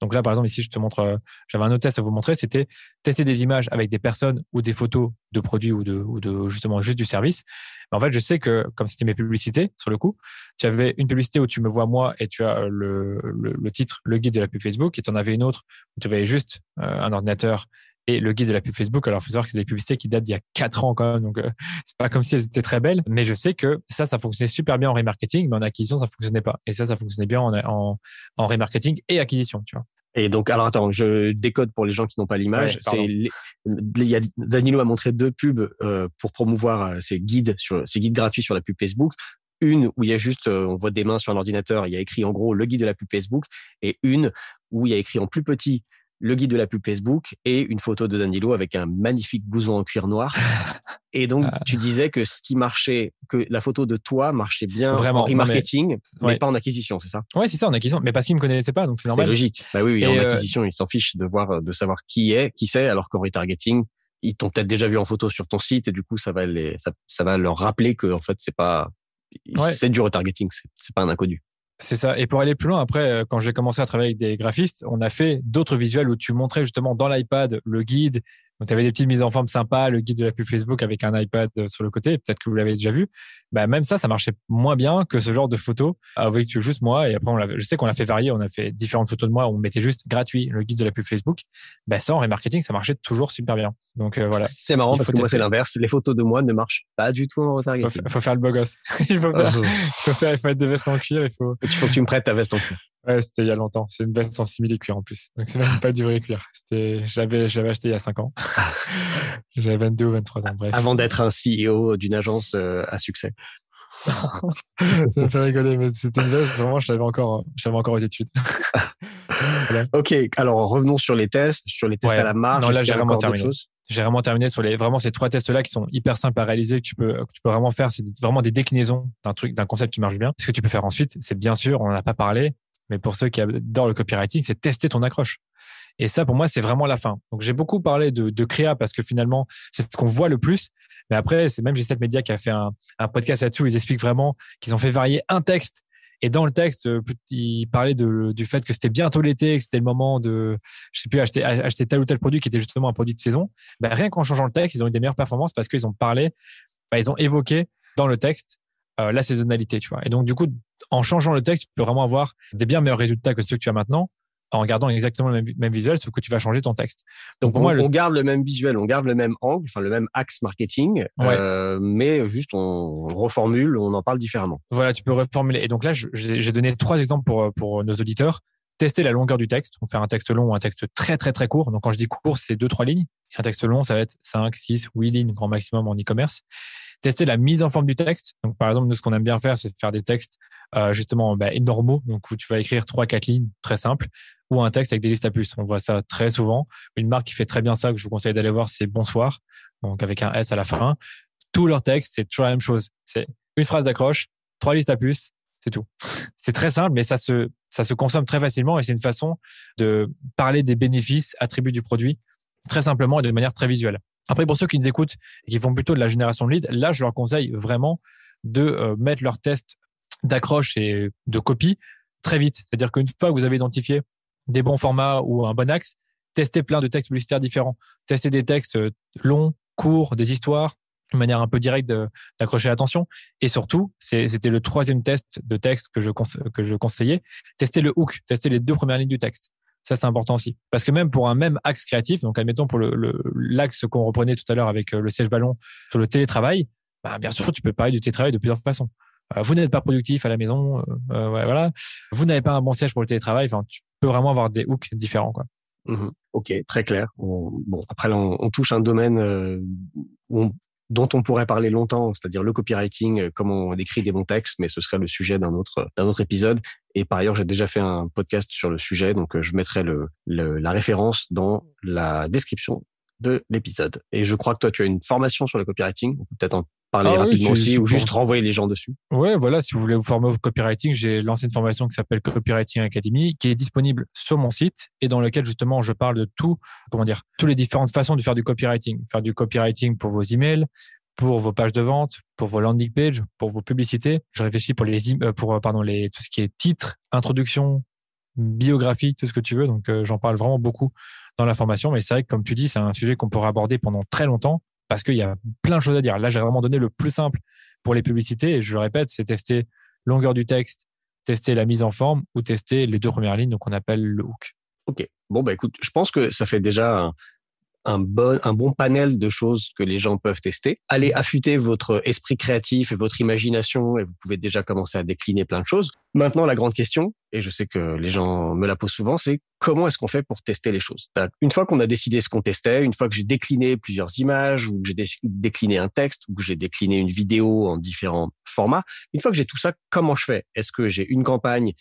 Donc là, par exemple, ici, je te montre, euh, j'avais un autre test à vous montrer, c'était tester des images avec des personnes ou des photos de produits ou de, justement juste du service. En fait, je sais que comme c'était mes publicités, sur le coup, tu avais une publicité où tu me vois moi et tu as euh, le, le, titre, le guide de la pub Facebook, et tu en avais une autre où tu avais juste un ordinateur et le guide de la pub Facebook. Alors, il faut savoir que c'est des publicités qui datent d'il y a quatre ans quand même, donc euh, c'est pas comme si elles étaient très belles. Mais je sais que ça, ça fonctionnait super bien en remarketing, mais en acquisition, ça fonctionnait pas. Et ça, ça fonctionnait bien en, en, en remarketing et acquisition, tu vois. Et donc, alors attends, je décode pour les gens qui n'ont pas l'image. c'est, Danilo a montré deux pubs euh, pour promouvoir euh, ses guides sur ses guides gratuits sur la pub Facebook. Une où il y a juste, euh, on voit des mains sur un ordinateur, il y a écrit en gros le guide de la pub Facebook, et une où il y a écrit en plus petit le guide de la pub Facebook et une photo de Danilo avec un magnifique blouson en cuir noir. Et donc, ah. tu disais que ce qui marchait, que la photo de toi marchait bien Vraiment, en remarketing, mais, pas en acquisition, c'est ça? Ouais, c'est ça, en acquisition. Mais parce qu'il me connaissait pas, donc c'est normal. C'est logique. Bah oui, oui en euh, acquisition, il s'en fiche de voir, de savoir qui est, qui c'est, alors qu'en retargeting, ils t'ont peut-être déjà vu en photo sur ton site et du coup, ça va les, ça, va leur rappeler que en fait, c'est pas, c'est du retargeting, c'est pas un inconnu. C'est ça. Et pour aller plus loin, après, euh, quand j'ai commencé à travailler avec des graphistes, on a fait d'autres visuels où tu montrais justement dans l'iPad le guide, donc, tu avais des petites mises en forme sympas, le guide de la pub Facebook avec un iPad euh, sur le côté. Peut-être que vous l'avez déjà vu. Bah, même ça, ça marchait moins bien que ce genre de photos avec juste moi. Et après, on je sais qu'on l'a fait varier. On a fait différentes photos de moi. On mettait juste gratuit le guide de la pub Facebook. Bah, ça, en remarketing, ça marchait toujours super bien. Donc, euh, voilà. C'est marrant parce que moi, c'est l'inverse. Les photos de moi ne marchent pas du tout en retargeting. Il faut, faire le beau gosse. il faut faire, il faut faire, il faut des vestes en cuir. Il faut, il faut que tu me prêtes ta veste en cuir. Ouais, c'était il y a longtemps. C'est une veste en simili cuir en plus. Donc c'est même pas du vrai cuir. C'était, j'avais, j'avais acheté il y a 5 ans. J'avais 22 ou 23 ans. Bref. Avant d'être un CEO d'une agence euh, à succès. ça me fait rigoler, mais c'était une veste. Vraiment, je savais encore, je savais encore aux études. Ok. Alors revenons sur les tests, sur les tests à la marge. Non, là j'ai vraiment terminé. J'ai vraiment terminé sur les vraiment ces trois tests-là qui sont hyper simples à réaliser que tu peux que tu peux vraiment faire. C'est vraiment des déclinaisons d'un truc, d'un concept qui marche bien. Ce que tu peux faire ensuite, c'est bien sûr, on n'en a pas parlé, mais pour ceux qui adorent le copywriting, c'est tester ton accroche. Et ça, pour moi, c'est vraiment la fin. Donc, j'ai beaucoup parlé de, créa parce que finalement, c'est ce qu'on voit le plus. Mais après, c'est même G7 Media qui a fait un, podcast là-dessus où ils expliquent vraiment qu'ils ont fait varier un texte Et dans le texte, euh, il parlait de, du fait que c'était bientôt l'été, que c'était le moment de, je sais plus, acheter, tel ou tel produit qui était justement un produit de saison. Ben, rien qu'en changeant le texte, ils ont eu des meilleures performances parce qu'ils ont parlé, ben, ils ont évoqué dans le texte euh, la saisonnalité, tu vois. Et donc, du coup, en changeant le texte, tu peux vraiment avoir des bien meilleurs résultats que ceux que tu as maintenant en gardant exactement le même, visuel, sauf que tu vas changer ton texte. Donc, pour on, moi, on garde le même visuel, on garde le même angle, enfin le même axe marketing, euh, mais juste on reformule, on en parle différemment. Voilà, tu peux reformuler. Et donc là, j'ai donné trois exemples pour, pour nos auditeurs. Tester la longueur du texte, on fait un texte long ou un texte très très très court. Donc quand je dis court, c'est deux trois lignes. un texte long, ça va être 5, 6, 8 lignes grand maximum en e-commerce. Tester la mise en forme du texte. Donc par exemple, nous ce qu'on aime bien faire, c'est faire des textes euh, justement bah, normaux, donc où tu vas écrire trois quatre lignes très simples ou un texte avec des listes à plus. On voit ça très souvent. Une marque qui fait très bien ça, que je vous conseille d'aller voir, c'est Bonsoir, donc avec un S à la fin. Tous leurs textes, c'est toujours la même chose. C'est une phrase d'accroche, trois listes à plus, c'est tout. C'est très simple, mais ça se, ça se consomme très facilement et c'est une façon de parler des bénéfices, attributs du produit très simplement et de manière très visuelle. Après, pour ceux qui nous écoutent et qui font plutôt de la génération de leads, là, je leur conseille vraiment de euh, mettre leurs tests d'accroche et de copie très vite. C'est-à-dire qu'une fois que vous avez identifié des bons formats ou un bon axe, tester plein de textes publicitaires différents, tester des textes euh, longs, courts, des histoires, de manière un peu directe d'accrocher l'attention. Et surtout, c'était le troisième test de texte que je, que je conseillais, tester le hook, tester les deux premières lignes du texte. Ça, c'est important aussi. Parce que même pour un même axe créatif, donc admettons pour l'axe le, qu'on reprenait tout à l'heure avec euh, le siège ballon sur le télétravail, bah, bien sûr, tu peux parler du télétravail de plusieurs façons. Euh, vous n'êtes pas productif à la maison, euh, voilà. Vous n'avez pas un bon siège pour le télétravail. Enfin, tu peux vraiment avoir des hooks différents, quoi. Mmh ok, très clair. bon, après, là, on, touche un domaine dont on pourrait parler longtemps, c'est-à-dire le copywriting, comment on écrit des bons textes, mais ce serait le sujet d'un autre d'un autre épisode. Et par ailleurs, j'ai déjà fait un podcast sur le sujet, donc je mettrai le, la référence dans la description de l'épisode. Et je crois que toi, tu as une formation sur le copywriting. Peut-être en parler ah rapidement aussi ou juste renvoyer les gens dessus. Ouais, voilà, si vous voulez vous former au copywriting, j'ai lancé une formation qui s'appelle Copywriting Academy qui est disponible sur mon site et dans lequel justement je parle de tout, comment dire, toutes les différentes façons de faire du copywriting, faire du copywriting pour vos emails, pour vos pages de vente, pour vos landing pages, pour vos publicités. Je réfléchis pour les euh, pour pardon les tout ce qui est titre, introduction, biographie, tout ce que tu veux. Donc euh, j'en parle vraiment beaucoup dans la formation, mais c'est vrai que comme tu dis, c'est un sujet qu'on pourrait aborder pendant très longtemps parce qu'il y a plein de choses à dire. Là, j'ai vraiment donné le plus simple pour les publicités et je le répète, c'est tester longueur du texte, tester la mise en forme ou tester les deux premières lignes, donc on appelle le hook. Ok. Bon, bah écoute, je pense que ça fait déjà un bon, un bon panel de choses que les gens peuvent tester. Allez affûter votre esprit créatif et votre imagination et vous pouvez déjà commencer à décliner plein de choses. Maintenant, la grande question, et je sais que les gens me la posent souvent, c'est comment est-ce qu'on fait pour tester les choses? Une fois qu'on a décidé ce qu'on testait, une fois que j'ai décliné plusieurs images ou que j'ai décliné un texte ou que j'ai décliné une vidéo en différents formats, une fois que j'ai tout ça, comment je fais? Est-ce que j'ai une campagne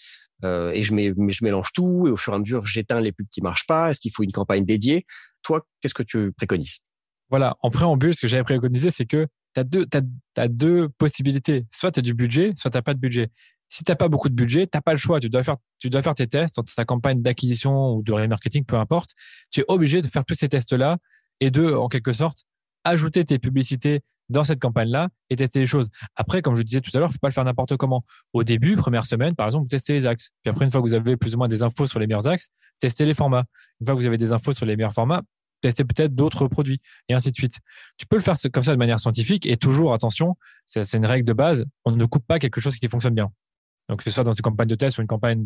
euh, et je, mets, je mélange tout et au fur et à mesure j'éteins les pubs qui marchent pas? Est-ce qu'il faut une campagne dédiée? Toi, qu'est-ce que tu préconises? Voilà, en préambule, ce que j'avais préconisé, c'est que tu as deux, possibilités. Soit tu as du budget, soit tu n'as pas de budget. Si tu n'as pas beaucoup de budget, tu n'as pas le choix. Tu dois, faire, tu dois faire tes tests dans ta campagne d'acquisition ou de remarketing, peu importe. Tu es obligé de faire tous ces tests-là et de, en quelque sorte, ajouter tes publicités dans cette campagne-là et tester les choses. Après, comme je disais tout à l'heure, faut pas le faire n'importe comment. Au début, première semaine, par exemple, vous testez les axes. Puis après, une fois que vous avez plus ou moins des infos sur les meilleurs axes, testez les formats. Une fois que vous avez des infos sur les meilleurs formats, testez peut-être d'autres produits et ainsi de suite. Tu peux le faire comme ça de manière scientifique et toujours, attention, c'est une règle de base, on ne coupe pas quelque chose qui fonctionne bien. Donc, que ce soit dans une campagne de test ou une campagne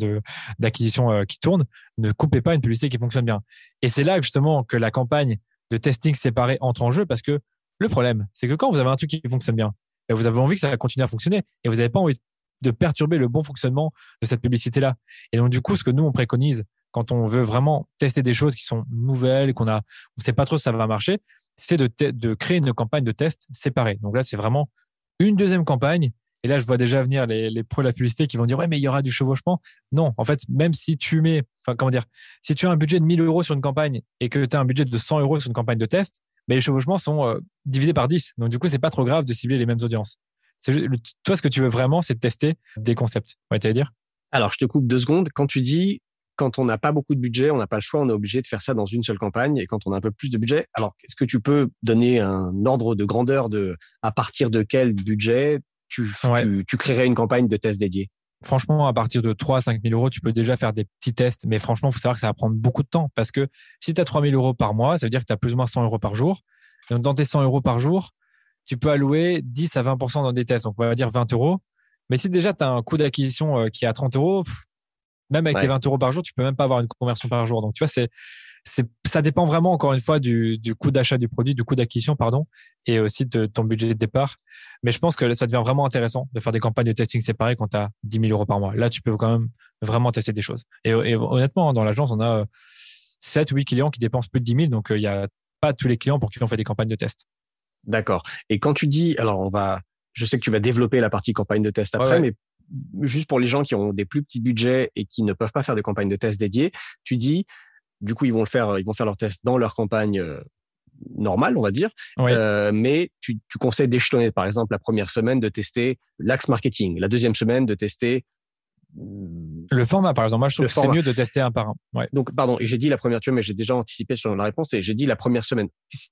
d'acquisition euh, qui tourne, ne coupez pas une publicité qui fonctionne bien. Et c'est là justement que la campagne de testing séparé entre en jeu parce que le problème, c'est que quand vous avez un truc qui fonctionne bien, ben, vous avez envie que ça continue à fonctionner et vous n'avez pas envie de perturber le bon fonctionnement de cette publicité-là. Et donc, du coup, ce que nous, on préconise quand on veut vraiment tester des choses qui sont nouvelles, qu'on a, on sait pas trop si ça va marcher, c'est de, créer une campagne de test séparée. Donc là, c'est vraiment une deuxième campagne. Et là, je vois déjà venir les, les pros de la publicité qui vont dire, ouais, mais il y aura du chevauchement. Non, en fait, même si tu mets, comment dire, si tu as un budget de 1000 euros sur une campagne et que tu as un budget de 100 euros sur une campagne de test, mais les chevauchements sont euh, divisés par 10. Donc, du coup, c'est pas trop grave de cibler les mêmes audiences. toi, ce que tu veux vraiment, c'est de tester des concepts. Ouais, tu dire? Alors, je te coupe deux secondes. Quand tu dis, quand on n'a pas beaucoup de budget, on n'a pas le choix, on est obligé de faire ça dans une seule campagne. Et quand on a un peu plus de budget, alors, est-ce que tu peux donner un ordre de grandeur de à partir de quel budget tu, tu, créerais une campagne de test dédiée? Franchement, à partir de 3 à 5 000 euros, tu peux déjà faire des petits tests. Mais franchement, il faut savoir que ça va prendre beaucoup de temps parce que si tu as 3 000 euros par mois, ça veut dire que tu as plus ou moins 100 euros par jour. Donc, dans tes 100 euros par jour, tu peux allouer 10 à 20% dans des tests. Donc, on va dire 20 euros. Mais si déjà tu as un coût d'acquisition euh, qui est à 30 euros, même avec tes 20 euros par jour, tu peux même pas avoir une conversion par jour. Donc, tu vois, c'est ça dépend vraiment, encore une fois, du, coût d'achat du produit, du coût d'acquisition, pardon, et aussi de ton budget de départ. Mais je pense que ça devient vraiment intéressant de faire des campagnes de testing séparées quand tu as 10 000 euros par mois. Là, tu peux quand même vraiment tester des choses. Et, honnêtement, dans l'agence, on a 7 ou 8 clients qui dépensent plus de 10 000. Donc, euh, il n'y a pas tous les clients pour qui on fait des campagnes de test. D'accord. Et quand tu dis, alors on va, je sais que tu vas développer la partie campagne de test après, mais juste pour les gens qui ont des plus petits budgets et qui ne peuvent pas faire de campagne de test dédiée, tu dis, du coup, ils vont le faire, ils vont faire leur test dans leur campagne euh, normale, on va dire. Euh, mais tu, tu conseilles d'échelonner, par exemple, la première semaine de tester l'axe marketing, la deuxième semaine de tester le format, par exemple. Moi, je trouve que c'est mieux de tester un par un. Ouais. Donc, pardon, et j'ai dit la première, tu vois, mais j'ai déjà anticipé sur la réponse et j'ai dit la première semaine.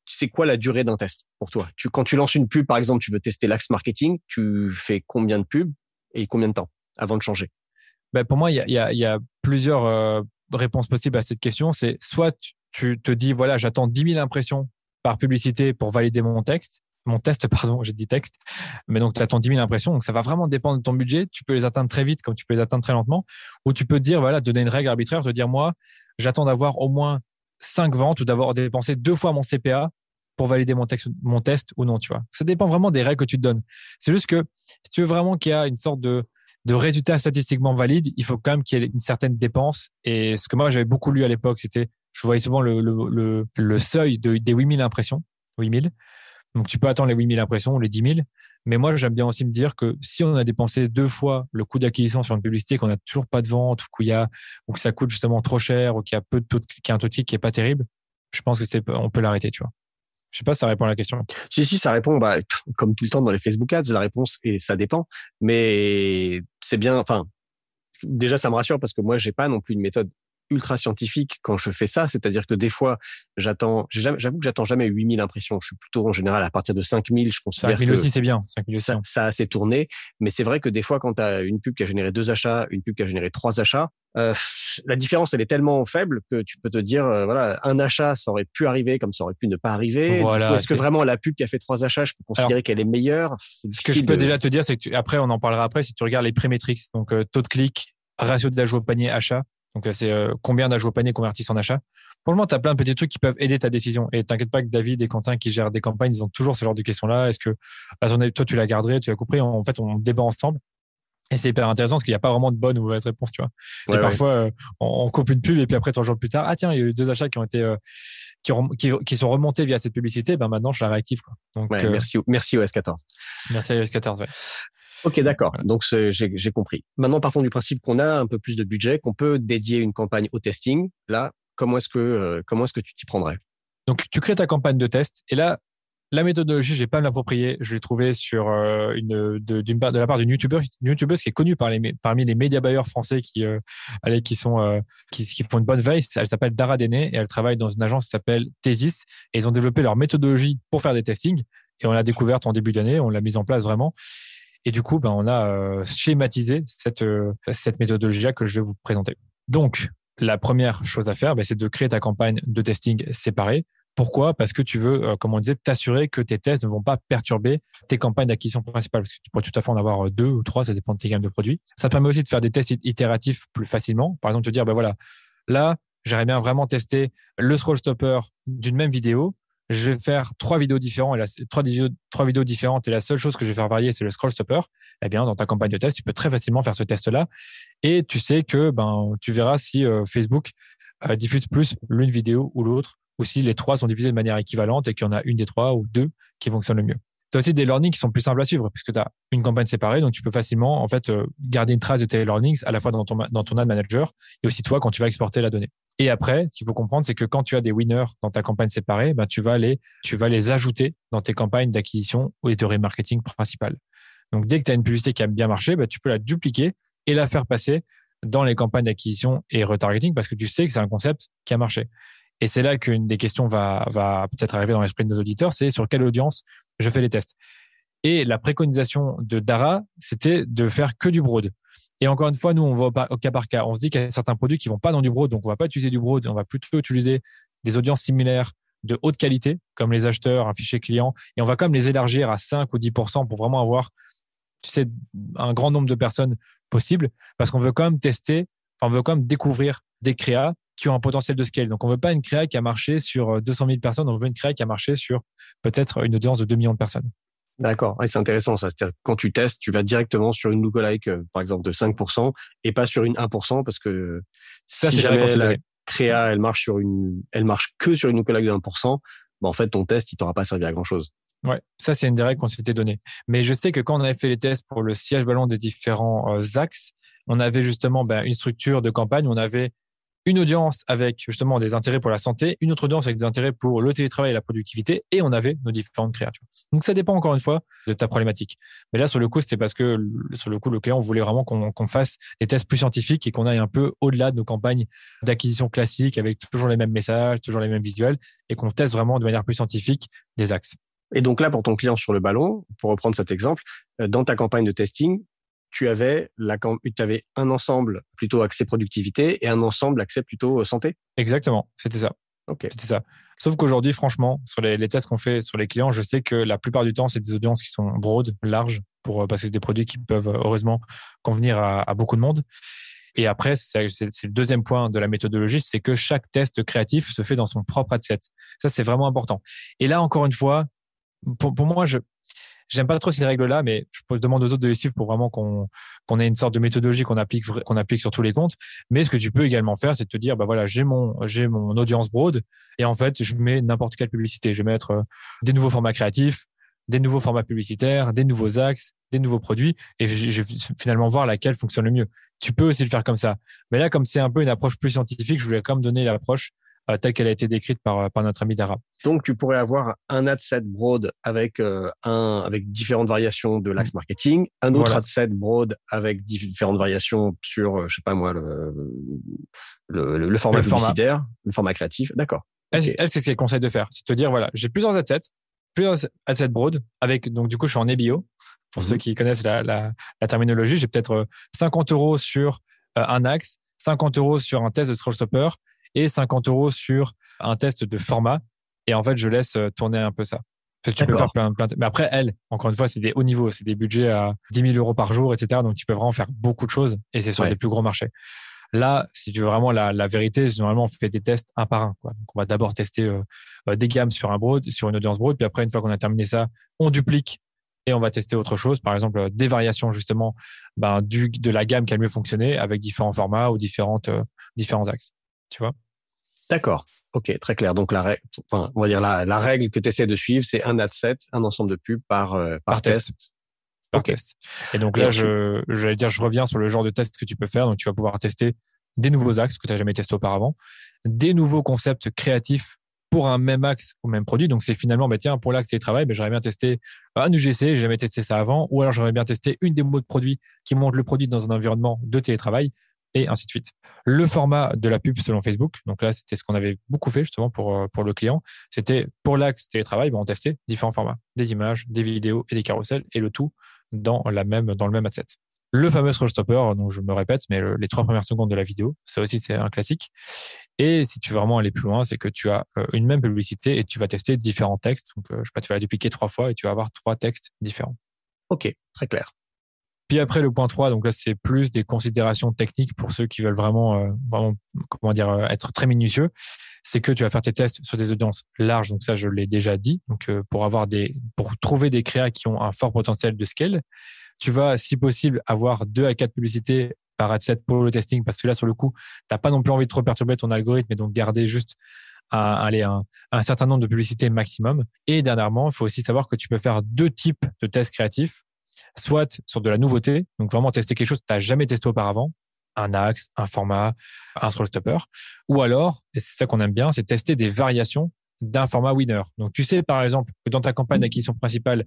C'est quoi la durée d'un test pour toi? Tu, Quand tu lances une pub, par exemple, tu veux tester l'axe marketing, tu fais combien de pubs et combien de temps avant de changer? Ben, Pour moi, il y a, y, a, y a, plusieurs euh, réponse possible à cette question, c'est soit tu, te dis, voilà, j'attends 10 000 impressions par publicité pour valider mon texte, mon test, pardon, j'ai dit texte, mais donc tu attends 10 000 impressions, donc ça va vraiment dépendre de ton budget, tu peux les atteindre très vite comme tu peux les atteindre très lentement, ou tu peux te dire, voilà, donner une règle arbitraire, te dire, moi, j'attends d'avoir au moins 5 ventes ou d'avoir dépensé deux fois mon CPA pour valider mon, texte, mon test ou non, tu vois. Ça dépend vraiment des règles que tu te donnes. C'est juste que si tu veux vraiment qu'il y a une sorte de, de résultats statistiquement valides, il faut quand même qu'il y ait une certaine dépense. Et ce que moi, j'avais beaucoup lu à l'époque, c'était, je voyais souvent le, le, le, seuil de, des 8000 impressions. 8000. Donc, tu peux attendre les 8000 impressions ou les 10 000. Mais moi, j'aime bien aussi me dire que si on a dépensé deux fois le coût d'acquisition sur une publicité, qu'on n'a toujours pas de vente, ou, qu'il y a, ou que ça coûte justement trop cher, ou qu'il y a peu de y a un taux de clic qui est pas terrible, je pense que c'est, on peut l'arrêter, tu vois. Je sais pas ça répond à la question. Si, si, ça répond, bah, comme tout le temps dans les Facebook Ads, la réponse et ça dépend. Mais c'est bien, enfin, déjà, ça me rassure parce que moi, j'ai pas non plus une méthode ultra scientifique quand je fais ça. C'est-à-dire que des fois, j'attends, j'avoue que j'attends jamais 8000 impressions. Je suis plutôt en général à partir de 5000, je considère 5000 aussi, c'est bien. 5000 aussi. Ça, ça, a assez tourné. Mais c'est vrai que des fois, quand tu as une pub qui a généré deux achats, une pub qui a généré trois achats, euh, la différence, elle est tellement faible que tu peux te dire, euh, voilà, un achat, ça aurait pu arriver comme ça aurait pu ne pas arriver. Voilà, Est-ce que vraiment la pub qui a fait trois achats, je peux considérer qu'elle est meilleure? Ce que je peux déjà te dire, c'est que après, on en parlera après, si tu regardes les prémétriques, donc euh, taux de clic, ratio d'ajout au panier, achat. Donc, c'est combien d'ajouts au panier convertissent en achat. Pour le moment, tu as plein de petits trucs qui peuvent aider ta décision. Et t'inquiète pas que David et Quentin qui gèrent des campagnes, ils ont toujours ce genre de questions-là. Est-ce que, à ton avis, toi, tu la garderais, tu la couperais En fait, on débat ensemble. Et c'est hyper intéressant parce qu'il n'y a pas vraiment de bonne ou mauvaise réponse, tu vois. et parfois, euh, on, coupe une pub et puis après, trois jours plus tard, ah tiens, il y a eu deux achats qui ont été, euh, qui, qui, sont remontés via cette publicité. Ben maintenant, je la réactive, quoi. Donc, euh, merci, merci OS 14. Merci OS 14, ouais. Ok, d'accord. Donc j'ai compris. Maintenant, partons du principe qu'on a un peu plus de budget, qu'on peut dédier une campagne au testing. Là, comment est-ce que comment est-ce que tu t'y prendrais? Donc tu crées ta campagne de test et là la méthodologie, j'ai pas à me l'approprier. Je l'ai trouvée sur euh, une de, d'une part de la part d'une youtubeuse, youtubeuse qui est connue par les, parmi les média buyers français qui euh, qui sont euh, qui, qui, font une bonne veille. Elle s'appelle Dara Dene et elle travaille dans une agence qui s'appelle Thesis et ils ont développé leur méthodologie pour faire des testings et on l'a découverte en début d'année. On l'a mise en place vraiment. Et du coup, ben, on a schématisé cette cette méthodologie-là que je vais vous présenter. Donc, la première chose à faire, ben, c'est de créer ta campagne de testing séparée pourquoi? Parce que tu veux, euh, comme on disait, t'assurer que tes tests ne vont pas perturber tes campagnes d'acquisition principale. Parce que tu pourrais tout à fait en avoir euh, deux ou trois, ça dépend de tes gammes de produits. Ça permet aussi de faire des tests itératifs plus facilement. Par exemple, te dire, ben voilà, là, j'aimerais bien vraiment tester le scroll stopper d'une même vidéo. Je vais faire trois vidéos différentes et la, trois, vidéos, différentes et la seule chose que je vais faire varier, c'est le scroll stopper. Eh bien, dans ta campagne de test, tu peux très facilement faire ce test-là et tu sais que ben, tu verras si euh, Facebook diffuse plus l'une vidéo ou l'autre ou si les trois sont divisés de manière équivalente et qu'il y en a une des trois ou deux qui fonctionnent le mieux. Tu as aussi des learnings qui sont plus simples à suivre puisque tu as une campagne séparée, donc tu peux facilement en fait euh, garder une trace de tes learnings à la fois dans ton, dans ton ad manager et aussi toi quand tu vas exporter la donnée. Et après, ce qu'il faut comprendre, c'est que quand tu as des winners dans ta campagne séparée, ben, tu, vas les, tu vas les ajouter dans tes campagnes d'acquisition et de remarketing principales. Donc, dès que tu as une publicité qui a bien marché, ben, tu peux la dupliquer et la faire passer dans les campagnes d'acquisition et retargeting parce que tu sais que c'est un concept qui a marché. Et c'est là qu'une des questions va, va peut-être arriver dans l'esprit de nos auditeurs, c'est sur quelle audience je fais les tests. Et la préconisation de Dara, c'était de faire que du broad. Et encore une fois, nous, on va au cas par cas. On se dit qu'il y a certains produits qui vont pas dans du broad, donc on va pas utiliser du broad, on va plutôt utiliser des audiences similaires de haute qualité, comme les acheteurs, un fichier client, et on va quand même les élargir à 5 ou 10% pour vraiment avoir, un grand nombre de personnes possible, parce qu'on veut quand même tester, on veut quand même découvrir des créas qui ont un potentiel de scale. Donc, on veut pas une créa qui a marché sur 200 000 personnes, on veut une créa qui a marché sur peut-être une audience de 2 millions de personnes. D'accord, c'est intéressant ça. C'est-à-dire quand tu testes, tu vas directement sur une lookalike, euh, par exemple, de 5% et pas sur une 1% parce que ça, si jamais la créa, elle marche sur une, elle marche que sur une lookalike de 1%, bah, en fait, ton test, il t'aura pas servi à grand chose. Ouais, ça, c'est une des règles qu'on s'était données. Mais je sais que quand on avait fait les tests pour le siège ballon des différents euh, axes, on avait justement ben, une structure de campagne, on avait une audience avec justement des intérêts pour la santé, une autre audience avec des intérêts pour le télétravail et la productivité, et on avait nos différentes créatures. Donc ça dépend encore une fois de ta problématique. Mais là, sur le coup, c'était parce que sur le coup, le client voulait vraiment qu'on fasse des tests plus scientifiques et qu'on aille un peu au-delà de nos campagnes d'acquisition classiques avec toujours les mêmes messages, toujours les mêmes visuels, et qu'on teste vraiment de manière plus scientifique des axes. Et donc là, pour ton client sur le ballon, pour reprendre cet exemple, euh, dans ta campagne de testing, tu avais, la, tu avais un ensemble plutôt axé productivité et un ensemble axé plutôt euh, santé Exactement, c'était ça. Ok. C'était ça. Sauf qu'aujourd'hui, franchement, sur les, tests qu'on fait sur les clients, je sais que la plupart du temps, c'est des audiences qui sont broad, larges, pour, euh, parce que c'est des produits qui peuvent euh, heureusement convenir à, beaucoup de monde. Et après, c'est le deuxième point de la méthodologie, c'est que chaque test créatif se fait dans son propre ad set. Ça, c'est vraiment important. Et là, encore une fois, pour, pour moi, je, J'aime pas trop ces règles-là, mais je demande aux autres de les suivre pour vraiment qu'on ait une sorte de méthodologie qu'on applique qu'on applique sur tous les comptes. Mais ce que tu peux également faire, c'est de te dire, bah voilà, j'ai mon j'ai mon audience broad et en fait, je mets n'importe quelle publicité. Je vais mettre euh, des nouveaux formats créatifs, des nouveaux formats publicitaires, des nouveaux axes, des nouveaux produits, et je, vais finalement voir laquelle fonctionne le mieux. Tu peux aussi le faire comme ça. Mais là, comme c'est un peu une approche plus scientifique, je voulais quand même donner l'approche telle qu'elle a été décrite par, euh, par notre ami Dara. Donc, tu pourrais avoir un ad set broad avec euh, un avec différentes variations de l'axe mm. marketing, un autre ad set broad avec différentes variations sur, je sais pas moi, le, le, le, format publicitaire, le format créatif. D'accord. Elle, c'est ce qu'elle conseille de faire. C'est de te dire, voilà, j'ai plusieurs ad sets, plusieurs ad sets broad avec, donc, du coup, je suis en EBO. Pour ceux mm-hmm. qui connaissent la, la, la terminologie, j'ai peut-être 50 euros sur un axe, 50 euros sur un test de scroll stopper et 50 euros sur un test de format. Et en fait, je laisse euh, tourner un peu ça. tu peux faire plein, plein, mais après, elle, encore une fois, c'est des hauts niveaux, c'est des budgets à 10 000 euros par jour, etc. Donc, tu peux vraiment faire beaucoup de choses et c'est sur les plus gros marchés. Là, si tu veux vraiment la, la vérité, normalement, on fait des tests un par un. Quoi. Donc, on va d'abord tester euh, euh, des gammes sur un broad, sur une audience broad, puis après, une fois qu'on a terminé ça, on duplique et on va tester autre chose. Par exemple, des variations justement ben, du, de la gamme qui a le mieux fonctionné avec différents formats ou différentes, différents axes. Tu vois D'accord. Ok, très clair. Donc la règle, enfin, on va dire la, la règle que tu essaies de suivre, c'est un ad set, un ensemble de pubs par euh, par, test. Par test. Et donc là, je j'allais dire, je reviens sur le genre de test que tu peux faire. Donc tu vas pouvoir tester des nouveaux axes que tu n'as jamais testé auparavant, des nouveaux concepts créatifs pour un même axe ou même produit. Donc c'est finalement, bah, tiens, pour l'axe télétravail, bah, j'aurais bien testé un UGC, j'ai jamais testé ça avant, ou alors j'aurais bien testé une démo de produit qui montre le produit dans un environnement de télétravail et ainsi de suite. Le format de la pub selon Facebook, donc là, c'était ce qu'on avait beaucoup fait justement pour, euh, pour le client. C'était pour l'axe télétravail, ben, on testait différents formats, des images, des vidéos et des carousels, et le tout dans, la même, dans le même adset. Le fameux scroll stopper, je me répète, mais les trois premières secondes de la vidéo, ça aussi c'est un classique. Et si tu veux vraiment aller plus loin, c'est que tu as euh, une même publicité et tu vas tester différents textes. Donc, euh, je sais pas, tu vas la dupliquer trois fois et tu vas avoir trois textes différents. Ok, très clair. Puis après, le point 3, donc là, c'est plus des considérations techniques pour ceux qui veulent vraiment, euh, vraiment comment dire, euh, être très minutieux. C'est que tu vas faire tes tests sur des audiences larges. Donc ça, je l'ai déjà dit. Donc euh, pour avoir des, pour trouver des créas qui ont un fort potentiel de scale, tu vas, si possible, avoir deux à quatre publicités par ad set pour le testing parce que là, sur le coup, t'as pas non plus envie de trop perturber ton algorithme et donc garder juste un, un certain nombre de publicités maximum. Et dernièrement, il faut aussi savoir que tu peux faire deux types de tests créatifs soit sur de la nouveauté, donc vraiment tester quelque chose que tu n'as jamais testé auparavant, un axe, un format, un scroll stopper, ou alors, et c'est ça qu'on aime bien, c'est tester des variations d'un format winner. Donc tu sais par exemple que dans ta campagne d'acquisition principale,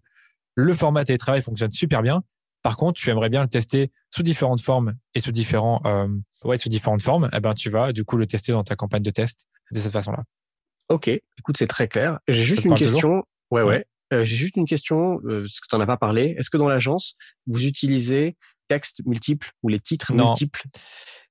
le format télétravail fonctionne super bien. Par contre, tu aimerais bien le tester sous différentes formes et sous différents, euh, ouais, sous différentes formes. Eh ben, tu vas du coup le tester dans ta campagne de test de cette façon-là. Ok, écoute, c'est très clair. J'ai juste une question. Ouais, ouais. Euh, j'ai juste une question, euh, parce que tu n'en as pas parlé. Est-ce que dans l'agence, vous utilisez textes multiples ou les titres multiples?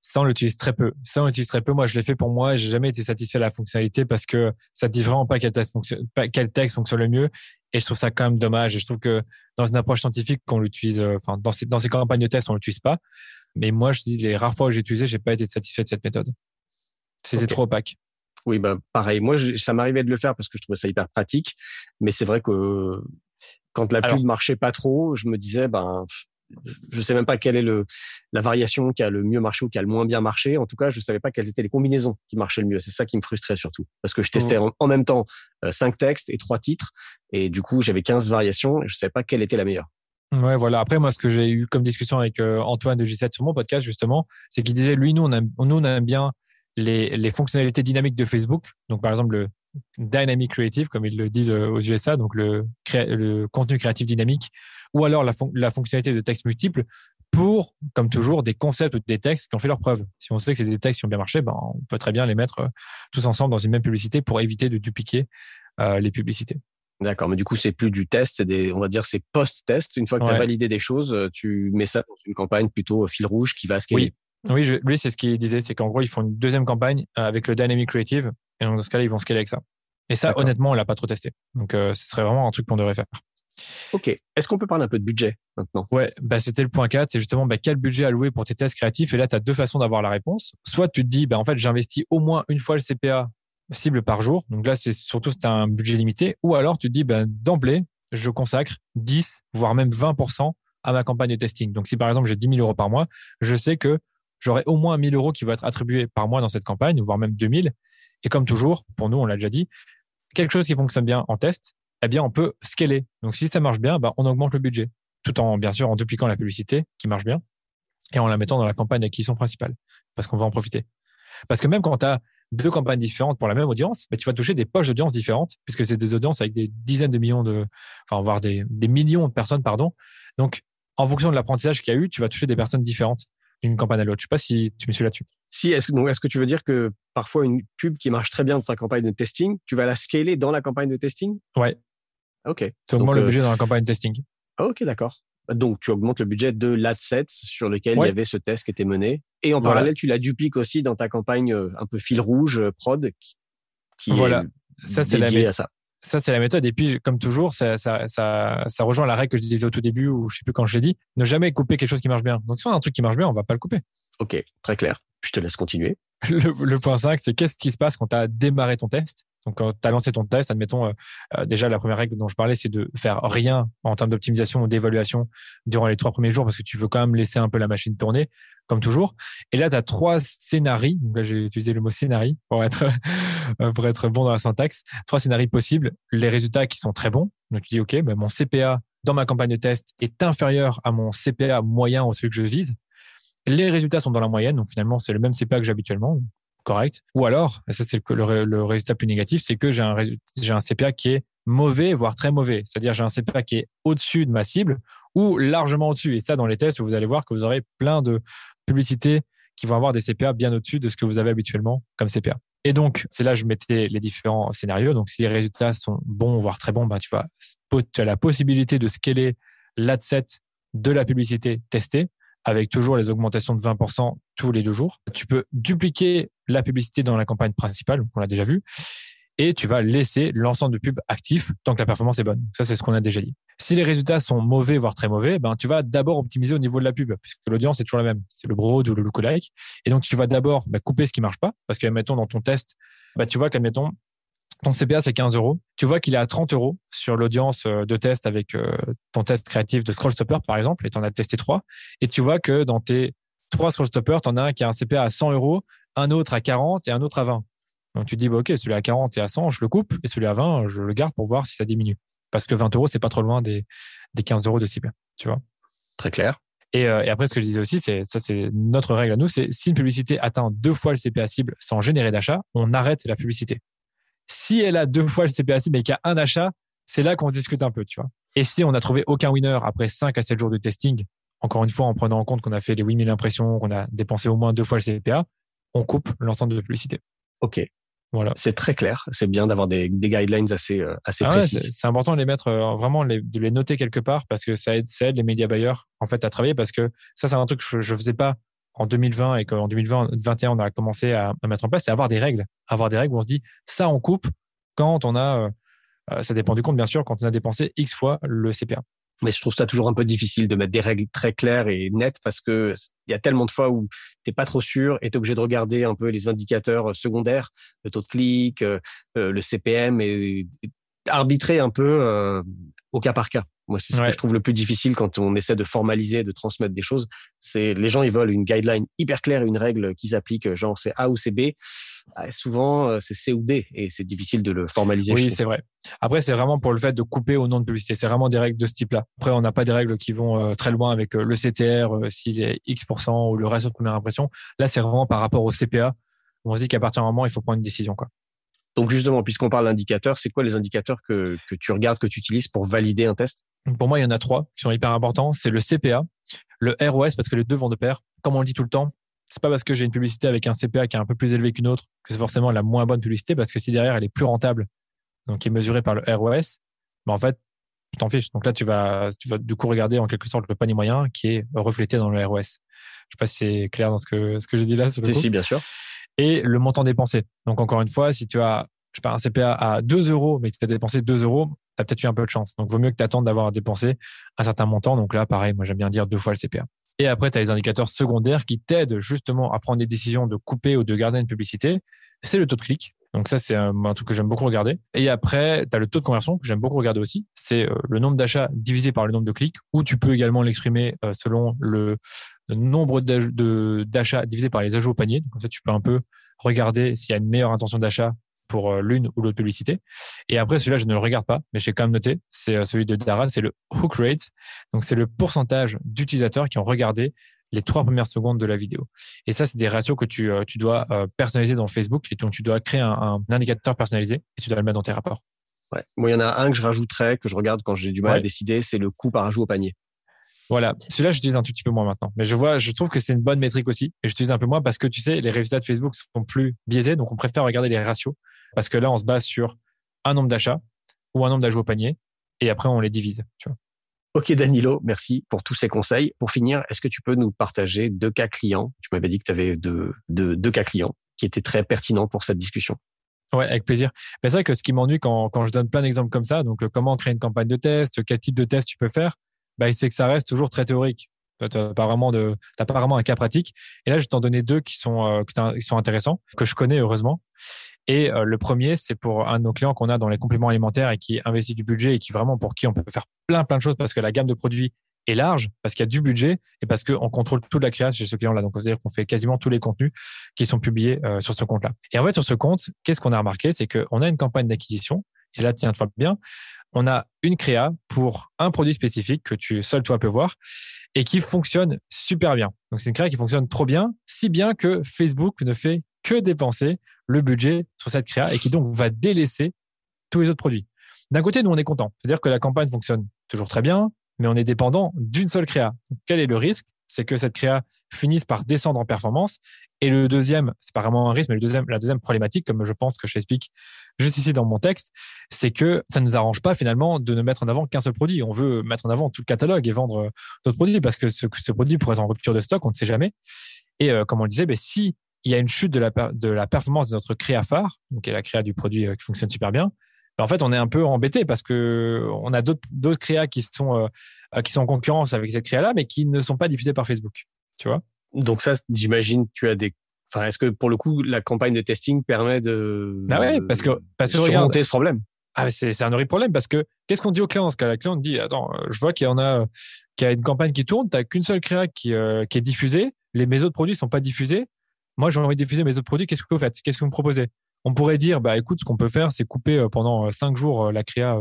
Ça, on l'utilise très peu. Ça, on l'utilise très peu. Moi, je l'ai fait pour moi. J'ai jamais été satisfait de la fonctionnalité parce que ça dit vraiment pas quel texte fonctionne, quel texte fonctionne le mieux. Et je trouve ça quand même dommage. Et je trouve que dans une approche scientifique, qu'on l'utilise, euh, enfin, dans ces, dans ces campagnes de test, on l'utilise pas. Mais moi, je dis, les rares fois où j'ai utilisé, j'ai pas été satisfait de cette méthode. C'était trop opaque. Oui, bah, pareil. Moi, ça m'arrivait de le faire parce que je trouvais ça hyper pratique. Mais c'est vrai que quand la pub marchait pas trop, je me disais, ben, je sais même pas quelle est le, la variation qui a le mieux marché ou qui a le moins bien marché. En tout cas, je savais pas quelles étaient les combinaisons qui marchaient le mieux. C'est ça qui me frustrait surtout. Parce que je testais mmh. en, même temps euh, cinq textes et trois titres. Et du coup, j'avais 15 variations et je savais pas quelle était la meilleure. Ouais, voilà. Après, moi, ce que j'ai eu comme discussion avec euh, Antoine de G7 sur mon podcast, justement, c'est qu'il disait, lui, nous, on aime, nous, on aime bien les, les fonctionnalités dynamiques de Facebook. Donc, par exemple, le dynamic creative, comme ils le disent euh, aux USA, donc le, le contenu créatif dynamique, ou alors la, la fonctionnalité de texte multiple pour, comme toujours, des concepts ou des textes qui ont fait leur preuve. Si on sait que c'est des textes qui ont bien marché, ben, on peut très bien les mettre euh, tous ensemble dans une même publicité pour éviter de dupliquer euh, les publicités. D'accord, mais du coup, c'est plus du test, c'est des, on va dire, c'est post-test. Une fois que tu as validé des choses, tu mets ça dans une campagne plutôt fil rouge qui va scaler. Oui, oui lui, c'est ce qu'il disait, c'est qu'en gros, ils font une deuxième campagne avec le Dynamic Creative, et dans ce cas-là, ils vont scaler avec ça. Et ça, honnêtement, on l'a pas trop testé. Donc, euh, ce serait vraiment un truc qu'on devrait faire. Ok. Est-ce qu'on peut parler un peu de budget maintenant? Ouais, bah c'était le point 4, c'est justement bah, quel budget allouer pour tes tests créatifs. Et là, tu as deux façons d'avoir la réponse. Soit tu te dis, bah, en fait, j'investis au moins une fois le CPA cible par jour. Donc là, c'est surtout c'est un budget limité. Ou alors tu te dis, bah, d'emblée, je consacre 10, voire même 20% à ma campagne de testing. Donc si par exemple j'ai 10 000 euros par mois, je sais que j'aurai au moins 1000 euros qui vont être attribués par mois dans cette campagne, voire même 2000. Et comme toujours, pour nous, on l'a déjà dit, quelque chose qui fonctionne bien en test, eh bien, on peut scaler. Donc, si ça marche bien, bah, on augmente le budget, tout en, bien sûr, en dupliquant la publicité qui marche bien et en la mettant dans la campagne d'acquisition principale, parce qu'on va en profiter. Parce que même quand tu as deux campagnes différentes pour la même audience, bah, tu vas toucher des poches d'audience différentes, puisque c'est des audiences avec des dizaines de millions de, enfin, voire des, des millions de personnes, pardon. Donc, en fonction de l'apprentissage qu'il y a eu, tu vas toucher des personnes différentes d'une campagne à l'autre. Je sais pas si tu me suis là-dessus. Si, est-ce que, est-ce que tu veux dire que parfois une pub qui marche très bien dans ta campagne de testing, tu vas la scaler dans la campagne de testing? Ouais. Ok. Tu augmentes le euh, budget dans la campagne de testing. Ok, d'accord. Donc, tu augmentes le budget de l'adset sur lequel il y avait ce test qui était mené. Et en parallèle, tu la dupliques aussi dans ta campagne euh, un peu fil rouge, euh, prod, qui, voilà. est ça, c'est la à ça. Ça, c'est la méthode. Et puis, comme toujours, ça, ça, ça, ça, rejoint la règle que je disais au tout début, ou je sais plus quand je l'ai dit, ne jamais couper quelque chose qui marche bien. Donc, si on a un truc qui marche bien, on va pas le couper. Ok, très clair. Je te laisse continuer. Le, point 5, c'est qu'est-ce qui se passe quand tu as démarré ton test donc, quand tu as lancé ton test, admettons, euh, euh, déjà, la première règle dont je parlais, c'est de faire rien en termes d'optimisation ou d'évaluation durant les trois premiers jours parce que tu veux quand même laisser un peu la machine tourner, comme toujours. Et là, tu as trois scénarios. Donc là, j'ai utilisé le mot scénario pour être, euh, pour être bon dans la syntaxe. Trois scénarios possibles. Les résultats qui sont très bons. Donc, tu dis, OK, ben, mon CPA dans ma campagne de test est inférieur à mon CPA moyen ou celui que je vise. Les résultats sont dans la moyenne. Donc, finalement, c'est le même CPA que j'ai habituellement correct. Ou alors, et ça c'est le, résultat plus négatif, c'est que j'ai un, j'ai un CPA qui est mauvais, voire très mauvais. C'est-à-dire j'ai un CPA qui est au-dessus de ma cible ou largement au-dessus. Et ça, dans les tests, vous allez voir que vous aurez plein de publicités qui vont avoir des CPA bien au-dessus de ce que vous avez habituellement comme CPA. Et donc, c'est là que je mettais les différents scénarios. Donc, si les résultats sont bons, voire très bons, ben, tu, vas, tu as la possibilité de scaler l'adset de la publicité testée avec toujours les augmentations de 20% tous les deux jours. Tu peux dupliquer la publicité dans la campagne principale, on l'a déjà vu, et tu vas laisser l'ensemble de pubs actifs tant que la performance est bonne. Ça, c'est ce qu'on a déjà dit. Si les résultats sont mauvais, voire très mauvais, ben, tu vas d'abord optimiser au niveau de la pub, puisque l'audience est toujours la même. C'est le broad ou le lookalike. Et donc, tu vas d'abord ben, couper ce qui marche pas, parce que, mettons, dans ton test, ben, tu vois qu'admettons, ton CPA, c'est 15 euros. Tu vois qu'il est à 30 euros sur l'audience euh, de test avec euh, ton test créatif de Scrollstopper, par exemple, et tu en as testé trois. Et tu vois que dans tes trois Scrollstoppers, tu en as un qui a un CPA à 100 euros, un autre à 40 et un autre à 20. Donc tu te dis, bah, OK, celui à 40 et à 100, je le coupe, et celui à 20, je le garde pour voir si ça diminue. Parce que 20 euros, c'est pas trop loin des, des 15 euros de cible. Tu vois Très clair. Et, euh, et, après, ce que je disais aussi, c'est ça, c'est notre règle à nous, c'est si une publicité atteint deux fois le CPA cible sans générer d'achat, on arrête la publicité. Si elle a deux fois le CPA cible et qu'il y a un achat, c'est là qu'on se discute un peu, tu vois. Et si on n'a trouvé aucun winner après 5 à 7 jours de testing, encore une fois, en prenant en compte qu'on a fait les 8000 impressions, qu'on a dépensé au moins deux fois le CPA, on coupe l'ensemble de publicité. OK. Voilà. C'est très clair. C'est bien d'avoir des, des, guidelines assez, euh, assez ah précises. c'est important de les mettre, euh, vraiment les, de les noter quelque part parce que ça aide, ça aide les médias buyers en fait à travailler parce que ça, c'est un truc que je, je faisais pas en 2020 et qu'en 2021 on a commencé à, à mettre en place, c'est avoir des règles, avoir des règles où on se dit ça on coupe quand on a, euh, ça dépend du compte bien sûr, quand on a dépensé x fois le CPA. Mais je trouve ça toujours un peu difficile de mettre des règles très claires et nettes parce que il y a tellement de fois où t'es pas trop sûr et t'es obligé de regarder un peu les indicateurs euh, secondaires, le taux de clic, euh, euh, le CPM et, arbitrer un peu au cas par cas. Moi, c'est ce que je trouve le plus difficile quand on essaie de formaliser, de transmettre des choses. C'est les gens, ils veulent une guideline hyper claire, une règle qu'ils appliquent, genre c'est A ou c'est B. Ah, souvent, euh, c'est C ou D et c'est difficile de le formaliser. Oui, c'est vrai. Après, c'est vraiment pour le fait de couper au nom de publicité. C'est vraiment des règles de ce type-là. Après, on n'a pas des règles qui vont euh, très loin avec euh, le CTR, s'il est X% ou le ratio de première impression. Là, c'est vraiment par rapport au CPA. On se dit qu'à partir d'un moment, il faut prendre une décision. Quoi. Donc justement, puisqu'on parle d'indicateurs, c'est quoi les indicateurs que, que tu regardes, que tu utilises pour valider un test? Pour moi, il y en a trois qui sont hyper importants. C'est le CPA, le ROS, parce que les deux vont de pair. Comme on le dit tout le temps, c'est pas parce que j'ai une publicité avec un CPA qui est un peu plus élevé qu'une autre que c'est forcément la moins bonne publicité, parce que si derrière elle est plus rentable, donc qui est mesurée par le ROS, ben en fait, tu t'en fiches. Donc là, tu vas, tu vas du coup regarder en quelque sorte le panier moyen qui est reflété dans le ROS. Je sais pas si c'est clair dans ce que, ce que j'ai dit là. Si, si, bien sûr et le montant dépensé. Donc encore une fois, si tu as je sais pas, un CPA à 2 euros, mais que tu as dépensé 2 euros, tu as peut-être eu un peu de chance. Donc vaut mieux que tu attendes d'avoir dépensé un certain montant. Donc là, pareil, moi j'aime bien dire deux fois le CPA. Et après, tu as les indicateurs secondaires qui t'aident justement à prendre des décisions de couper ou de garder une publicité. C'est le taux de clic. Donc ça, c'est un, truc que j'aime beaucoup regarder. Et après, tu as le taux de conversion que j'aime beaucoup regarder aussi. C'est euh, le nombre d'achats divisé par le nombre de clics, ou tu peux également l'exprimer euh, selon le nombre d'achats divisé par les ajouts au panier. Donc, comme ça, tu peux un peu regarder s'il y a une meilleure intention d'achat pour euh, l'une ou l'autre publicité. Et après, celui-là, je ne le regarde pas, mais j'ai quand même noté. C'est celui de Dara, c'est le hook rate. Donc, c'est le pourcentage d'utilisateurs qui ont regardé les trois premières secondes de la vidéo. Et ça, c'est des ratios que tu, tu dois personnaliser dans Facebook et donc tu dois créer un, un, indicateur personnalisé et tu dois le mettre dans tes rapports. Ouais. Moi, il y en a un que je rajouterais, que je regarde quand j'ai du mal à décider, c'est le coût par ajout au panier. Voilà, celui-là, j'utilise un tout petit peu moins maintenant. Mais je vois, je trouve que c'est une bonne métrique aussi. Et j'utilise un peu moins parce que tu sais, les résultats de Facebook sont plus biaisés. Donc, on préfère regarder les ratios parce que là, on se base sur un nombre d'achats ou un nombre d'ajouts au panier. Et après, on les divise. Tu vois. Ok, Danilo, merci pour tous ces conseils. Pour finir, est-ce que tu peux nous partager deux cas clients? Tu m'avais dit que tu avais deux, deux, deux cas clients qui étaient très pertinents pour cette discussion. Ouais, avec plaisir. Mais c'est vrai que ce qui m'ennuie quand, quand je donne plein d'exemples comme ça, donc euh, comment créer une campagne de test, quel type de test tu peux faire, bah, c'est que ça reste toujours très théorique. Tu n'as pas, vraiment de, pas vraiment un cas pratique. Et là, je vais t'en donner deux qui sont, euh, qui sont intéressants, que je connais heureusement. Et euh, le premier, c'est pour un de nos clients qu'on a dans les compléments alimentaires et qui investit du budget et qui vraiment pour qui on peut faire plein plein de choses parce que la gamme de produits est large, parce qu'il y a du budget et parce qu'on contrôle toute la création chez ce client-là. Donc, c'est-à-dire qu'on fait quasiment tous les contenus qui sont publiés euh, sur ce compte-là. Et en fait, sur ce compte, qu'est-ce qu'on a remarqué? C'est qu'on a une campagne d'acquisition. Et là, tiens-toi bien, on a une créa pour un produit spécifique que tu seul toi peux voir et qui fonctionne super bien. Donc c'est une créa qui fonctionne trop bien, si bien que Facebook ne fait que dépenser le budget sur cette créa et qui donc va délaisser tous les autres produits. D'un côté, nous on est content, c'est-à-dire que la campagne fonctionne toujours très bien, mais on est dépendant d'une seule créa. quel est le risque? C'est que cette créa finisse par descendre en performance et le deuxième, c'est pas vraiment un risque, mais le deuxième, la deuxième problématique, comme je pense que je l'explique juste ici dans mon texte, c'est que ça ne nous arrange pas finalement de ne mettre en avant qu'un seul produit. On veut mettre en avant tout le catalogue et vendre d'autres produits parce que ce, ce, produit pourrait être en rupture de stock, on ne sait jamais. Et euh, comme on le disait, ben, si il y a une chute de la, de la performance de notre créa phare, donc qui est la créa du produit euh, qui fonctionne super bien, ben, en fait, on est un peu embêté parce que on a d'autres créas qui sont euh, qui sont en concurrence avec cette créa là, mais qui ne sont pas diffusées par Facebook. Tu vois donc ça, j'imagine, tu as des. Enfin, est-ce que pour le coup, la campagne de testing permet de. Ah ouais, parce que parce que surmonter ce problème? Ah, c'est un horrible problème parce que qu'est-ce qu'on dit au client dans ce cas La client dit attends, euh, je vois qu'il y en a, qu'il y a une campagne qui tourne, tu n'as qu'une seule créa qui, euh, qui est diffusée, les mes autres produits sont pas diffusés. Moi, j'ai envie de diffuser mes autres produits. Qu'est-ce que vous faites? Qu'est-ce que vous me proposez? On pourrait dire bah écoute, ce qu'on peut faire, c'est couper euh, pendant cinq jours la créa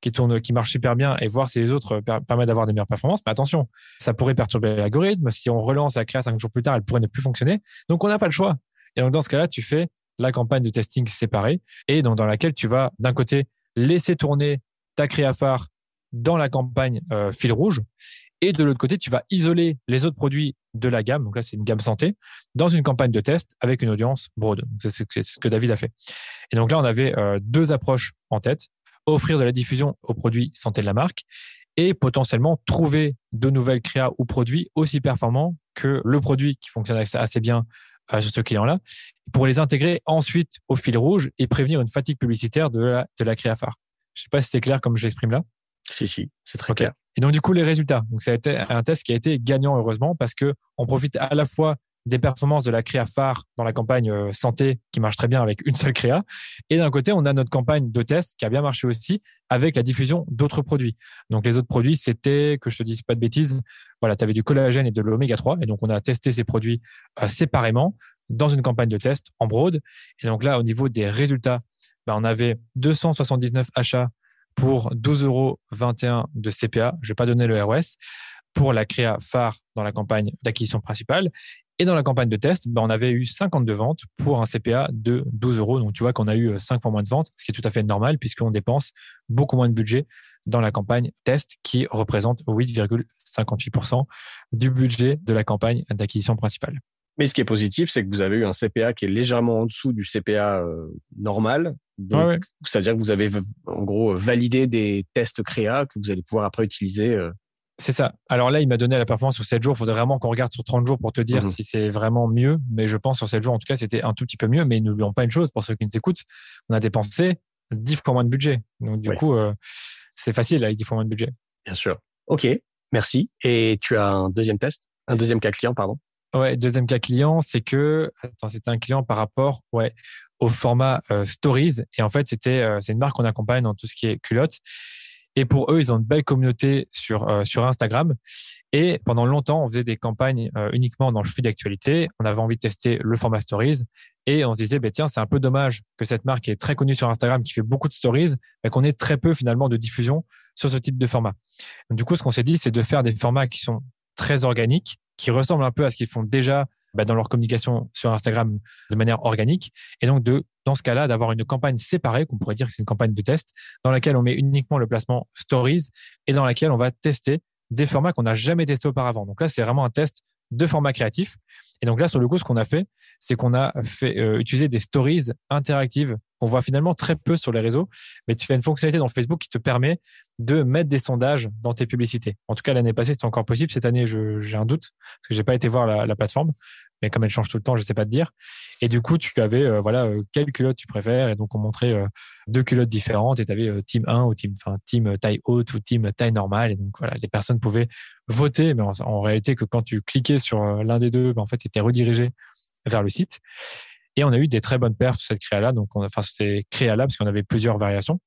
qui tourne, qui marche super bien et voir si les autres permettent d'avoir des meilleures performances. Mais attention, ça pourrait perturber l'algorithme. Si on relance la créa cinq jours plus tard, elle pourrait ne plus fonctionner. Donc, on n'a pas le choix. Et donc, dans ce cas-là, tu fais la campagne de testing séparée et donc dans laquelle tu vas d'un côté laisser tourner ta créa phare dans la campagne euh, fil rouge Et de l'autre côté, tu vas isoler les autres produits de la gamme. Donc là, c'est une gamme santé dans une campagne de test avec une audience broad. C'est ce que David a fait. Et donc là, on avait euh, deux approches en tête offrir de la diffusion aux produits santé de la marque et potentiellement trouver de nouvelles créas ou produits aussi performants que le produit qui fonctionne assez bien euh, sur ce client-là, pour les intégrer ensuite au fil rouge et prévenir une fatigue publicitaire de la, de la créa phare. Je sais pas si c'est clair comme je l'exprime là. Si, si, c'est très clair. Et donc, du coup, les résultats. Donc, ça a été un test qui a été gagnant, heureusement, parce que on profite à la fois des performances de la créa phare dans la campagne euh, santé qui marche très bien avec une seule créa. Et d'un côté, on a notre campagne de test qui a bien marché aussi avec la diffusion d'autres produits. Donc les autres produits, c'était, que je te dise pas de bêtises, voilà, tu avais du collagène et de l'oméga 3. Et donc on a testé ces produits euh, séparément dans une campagne de test en broad. Et donc là, au niveau des résultats, bah, on avait 279 achats pour 12,21 euros de CPA. Je vais pas donner le ROS pour la créa phare dans la campagne d'acquisition principale et dans la campagne de test, bah, on avait eu 52 ventes pour un CPA de 12 euros. Donc, tu vois qu'on a eu 5 fois moins de ventes, ce qui est tout à fait normal puisqu'on dépense beaucoup moins de budget dans la campagne test qui représente 8,58% du budget de la campagne d'acquisition principale. Mais ce qui est positif, c'est que vous avez eu un CPA qui est légèrement en dessous du CPA euh, normal. Donc, c'est-à-dire que vous avez en gros validé des tests créa que vous allez pouvoir après utiliser euh, c'est ça. Alors là, il m'a donné la performance sur 7 jours. Il faudrait vraiment qu'on regarde sur 30 jours pour te dire mhm. si c'est vraiment mieux. Mais je pense sur 7 jours, en tout cas, c'était un tout petit peu mieux. Mais n'oublions pas une chose, pour ceux qui nous écoutent, on a dépensé 10 fois moins de budget. Donc du coup, euh, c'est facile avec 10 fois moins de budget. Bien sûr. OK, merci. Et tu as un deuxième test? Un deuxième cas client, pardon? Ouais, deuxième cas client, c'est que attends, c'était un client par rapport ouais, au format euh, Stories. Et en fait, c'était euh, c'est une marque qu'on accompagne dans tout ce qui est culotte. Et pour eux, ils ont une belle communauté sur, euh, sur Instagram. Et pendant longtemps, on faisait des campagnes uniquement dans le flux d'actualité. On avait envie de tester le format stories. Et on se disait, bah, tiens, c'est un peu dommage que cette marque est très connue sur Instagram, qui fait beaucoup de stories, mais qu'on ait très peu finalement de diffusion sur ce type de format. du coup, ce qu'on s'est dit, c'est de faire des formats qui sont très organiques, qui ressemblent un peu à ce qu'ils font déjà bah, dans leur communication sur Instagram de manière organique. Et donc, de, dans ce cas-là, d'avoir une campagne séparée, qu'on pourrait dire que c'est une campagne de test, dans laquelle on met uniquement le placement stories et dans laquelle on va tester des formats qu'on n'a jamais testés auparavant. Donc là, c'est vraiment un test de format créatif. Et donc là, sur le coup, ce qu'on a fait, c'est qu'on a fait euh, utiliser des stories interactives qu'on voit finalement très peu sur les réseaux. Mais tu as une fonctionnalité dans Facebook qui te permet de mettre des sondages dans tes publicités. En tout cas, l'année passée, c'était encore possible. Cette année, j'ai un doute parce que j'ai pas été voir la, la, plateforme. Mais comme elle change tout le temps, je sais pas te dire. Et du coup, tu avais euh, voilà euh, quelle culotte tu préfères. Et donc, on montrait euh, deux culottes différentes. Et tu avais team 1 ou team, team taille haute ou team taille normale. Et donc voilà, les personnes pouvaient voter. Mais en, réalité, que quand tu cliquais sur l'un des deux, ben, en fait, tu étais redirigé vers le site. Et on a eu des très bonnes perfs sur cette créa-là. Donc, on, enfin, créa-là parce qu'on avait plusieurs variations.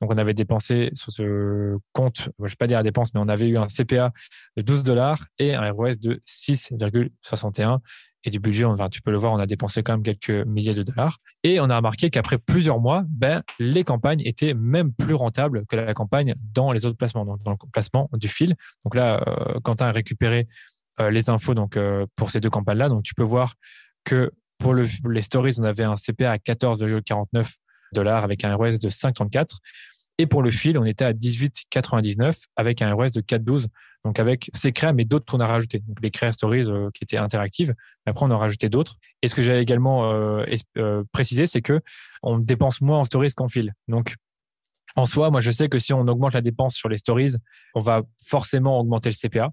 Donc, on avait dépensé sur ce compte, je ne vais pas dire la dépense, mais on avait eu un CPA de 12 dollars et un ROS de 6,61. Et du budget, va, tu peux le voir, on a dépensé quand même quelques milliers de dollars. Et on a remarqué qu'après plusieurs mois, ben, les campagnes étaient même plus rentables que la campagne dans les autres placements, donc dans le placement du fil. Donc là, euh, Quentin a récupéré euh, les infos donc, euh, pour ces deux campagnes-là. Donc tu peux voir que pour les stories, on avait un CPA à 14,49 dollars avec un ROS de 5,34. Et pour le fil, on était à 18,99 avec un ROS de 4,12. Donc avec ces créas, mais d'autres qu'on a rajoutés. Donc les créas stories euh, qui étaient interactives. Après, on en a rajouté d'autres. Et ce que j'ai également euh, euh, précisé, c'est que on dépense moins en stories qu'en fil. Donc en soi, moi, je sais que si on augmente la dépense sur les stories, on va forcément augmenter le CPA.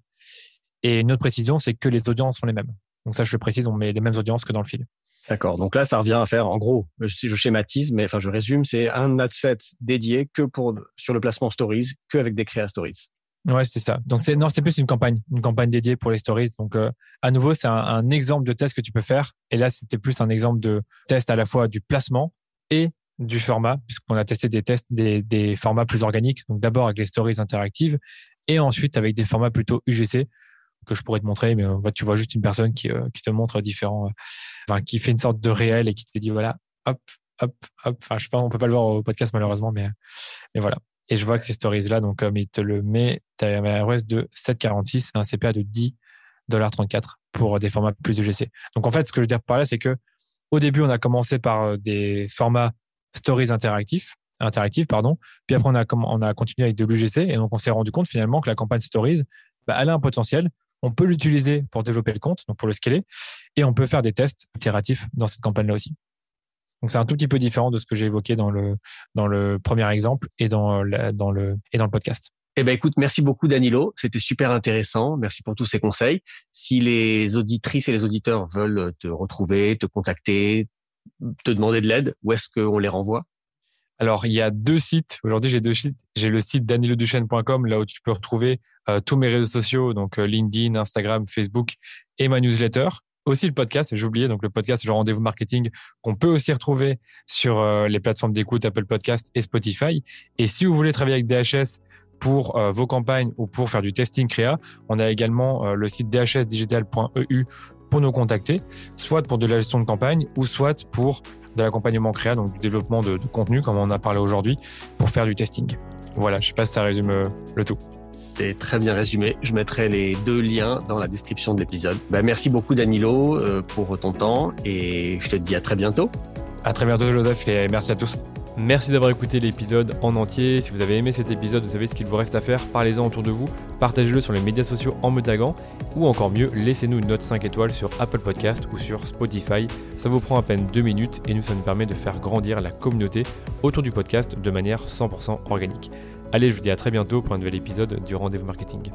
Et une autre précision, c'est que les audiences sont les mêmes. Donc ça, je le précise, on met les mêmes audiences que dans le fil. D'accord. Donc là, ça revient à faire, en gros, si je schématise, mais enfin, je résume, c'est un ad set dédié que pour sur le placement stories, que avec des créas stories. Ouais, c'est ça. Donc c'est non, c'est plus une campagne, une campagne dédiée pour les stories. Donc euh, à nouveau, c'est un, exemple de test que tu peux faire. Et là, c'était plus un exemple de test à la fois du placement et du format, puisqu'on a testé des tests des, des formats plus organiques. Donc d'abord avec les stories interactives et ensuite avec des formats plutôt UGC que je pourrais te montrer, mais euh, tu vois juste une personne qui, euh, qui te montre différents, euh, enfin, qui fait une sorte de réel et qui te dit voilà, hop, hop, hop. Enfin, je sais pas, on peut pas le voir au podcast malheureusement, mais, mais voilà. Et je vois que ces stories là, donc comme il te le met, tu as un ROS de 7,46 et un CPA de 10,34 pour des formats plus UGC. Donc en fait, ce que je veux dire par là, c'est que au début, on a commencé par des formats stories interactifs, interactifs pardon. Puis après, on a, on a continué avec de l'UGC et donc on s'est rendu compte finalement que la campagne stories bah, elle a un potentiel. On peut l'utiliser pour développer le compte, donc pour le scaler, et on peut faire des tests itératifs dans cette campagne-là aussi. Donc c'est un tout petit peu différent de ce que j'ai évoqué dans le, dans le premier exemple et dans, dans le, et dans le podcast. Eh ben écoute, merci beaucoup Danilo, c'était super intéressant. Merci pour tous ces conseils. Si les auditrices et les auditeurs veulent te retrouver, te contacter, te demander de l'aide, où est-ce qu'on les renvoie? Alors, il y a deux sites. Aujourd'hui, j'ai deux sites. J'ai le site daniloduchesne.com, là où tu peux retrouver euh, tous mes réseaux sociaux, donc euh, LinkedIn, Instagram, Facebook et ma newsletter. Aussi le podcast, j'ai oublié, donc le podcast, le rendez-vous marketing, qu'on peut aussi retrouver sur euh, les plateformes d'écoute Apple Podcast et Spotify. Et si vous voulez travailler avec DHS pour vos campagnes ou pour faire du testing créa, on a également le site dhsdigital.eu pour nous contacter, soit pour de la gestion de campagne ou soit pour de l'accompagnement créa, donc du développement de, contenu, comme on a parlé aujourd'hui, pour faire du testing. Voilà, je sais pas si ça résume euh, le tout. C'est très bien résumé. Je mettrai les deux liens dans la description de l'épisode. Bah, merci beaucoup Danilo euh, pour ton temps et je te dis à très bientôt. À très bientôt Joseph et merci à tous. Merci d'avoir écouté l'épisode en entier. Si vous avez aimé cet épisode, vous savez ce qu'il vous reste à faire. Parlez-en autour de vous, partagez-le sur les médias sociaux en me taguant, ou encore mieux, laissez-nous une note 5 étoiles sur Apple Podcast ou sur Spotify. Ça vous prend à peine 2 minutes et nous, ça nous permet de faire grandir la communauté autour du podcast de manière 100% organique. Allez, je vous dis à très bientôt pour un nouvel épisode du Rendez-vous Marketing.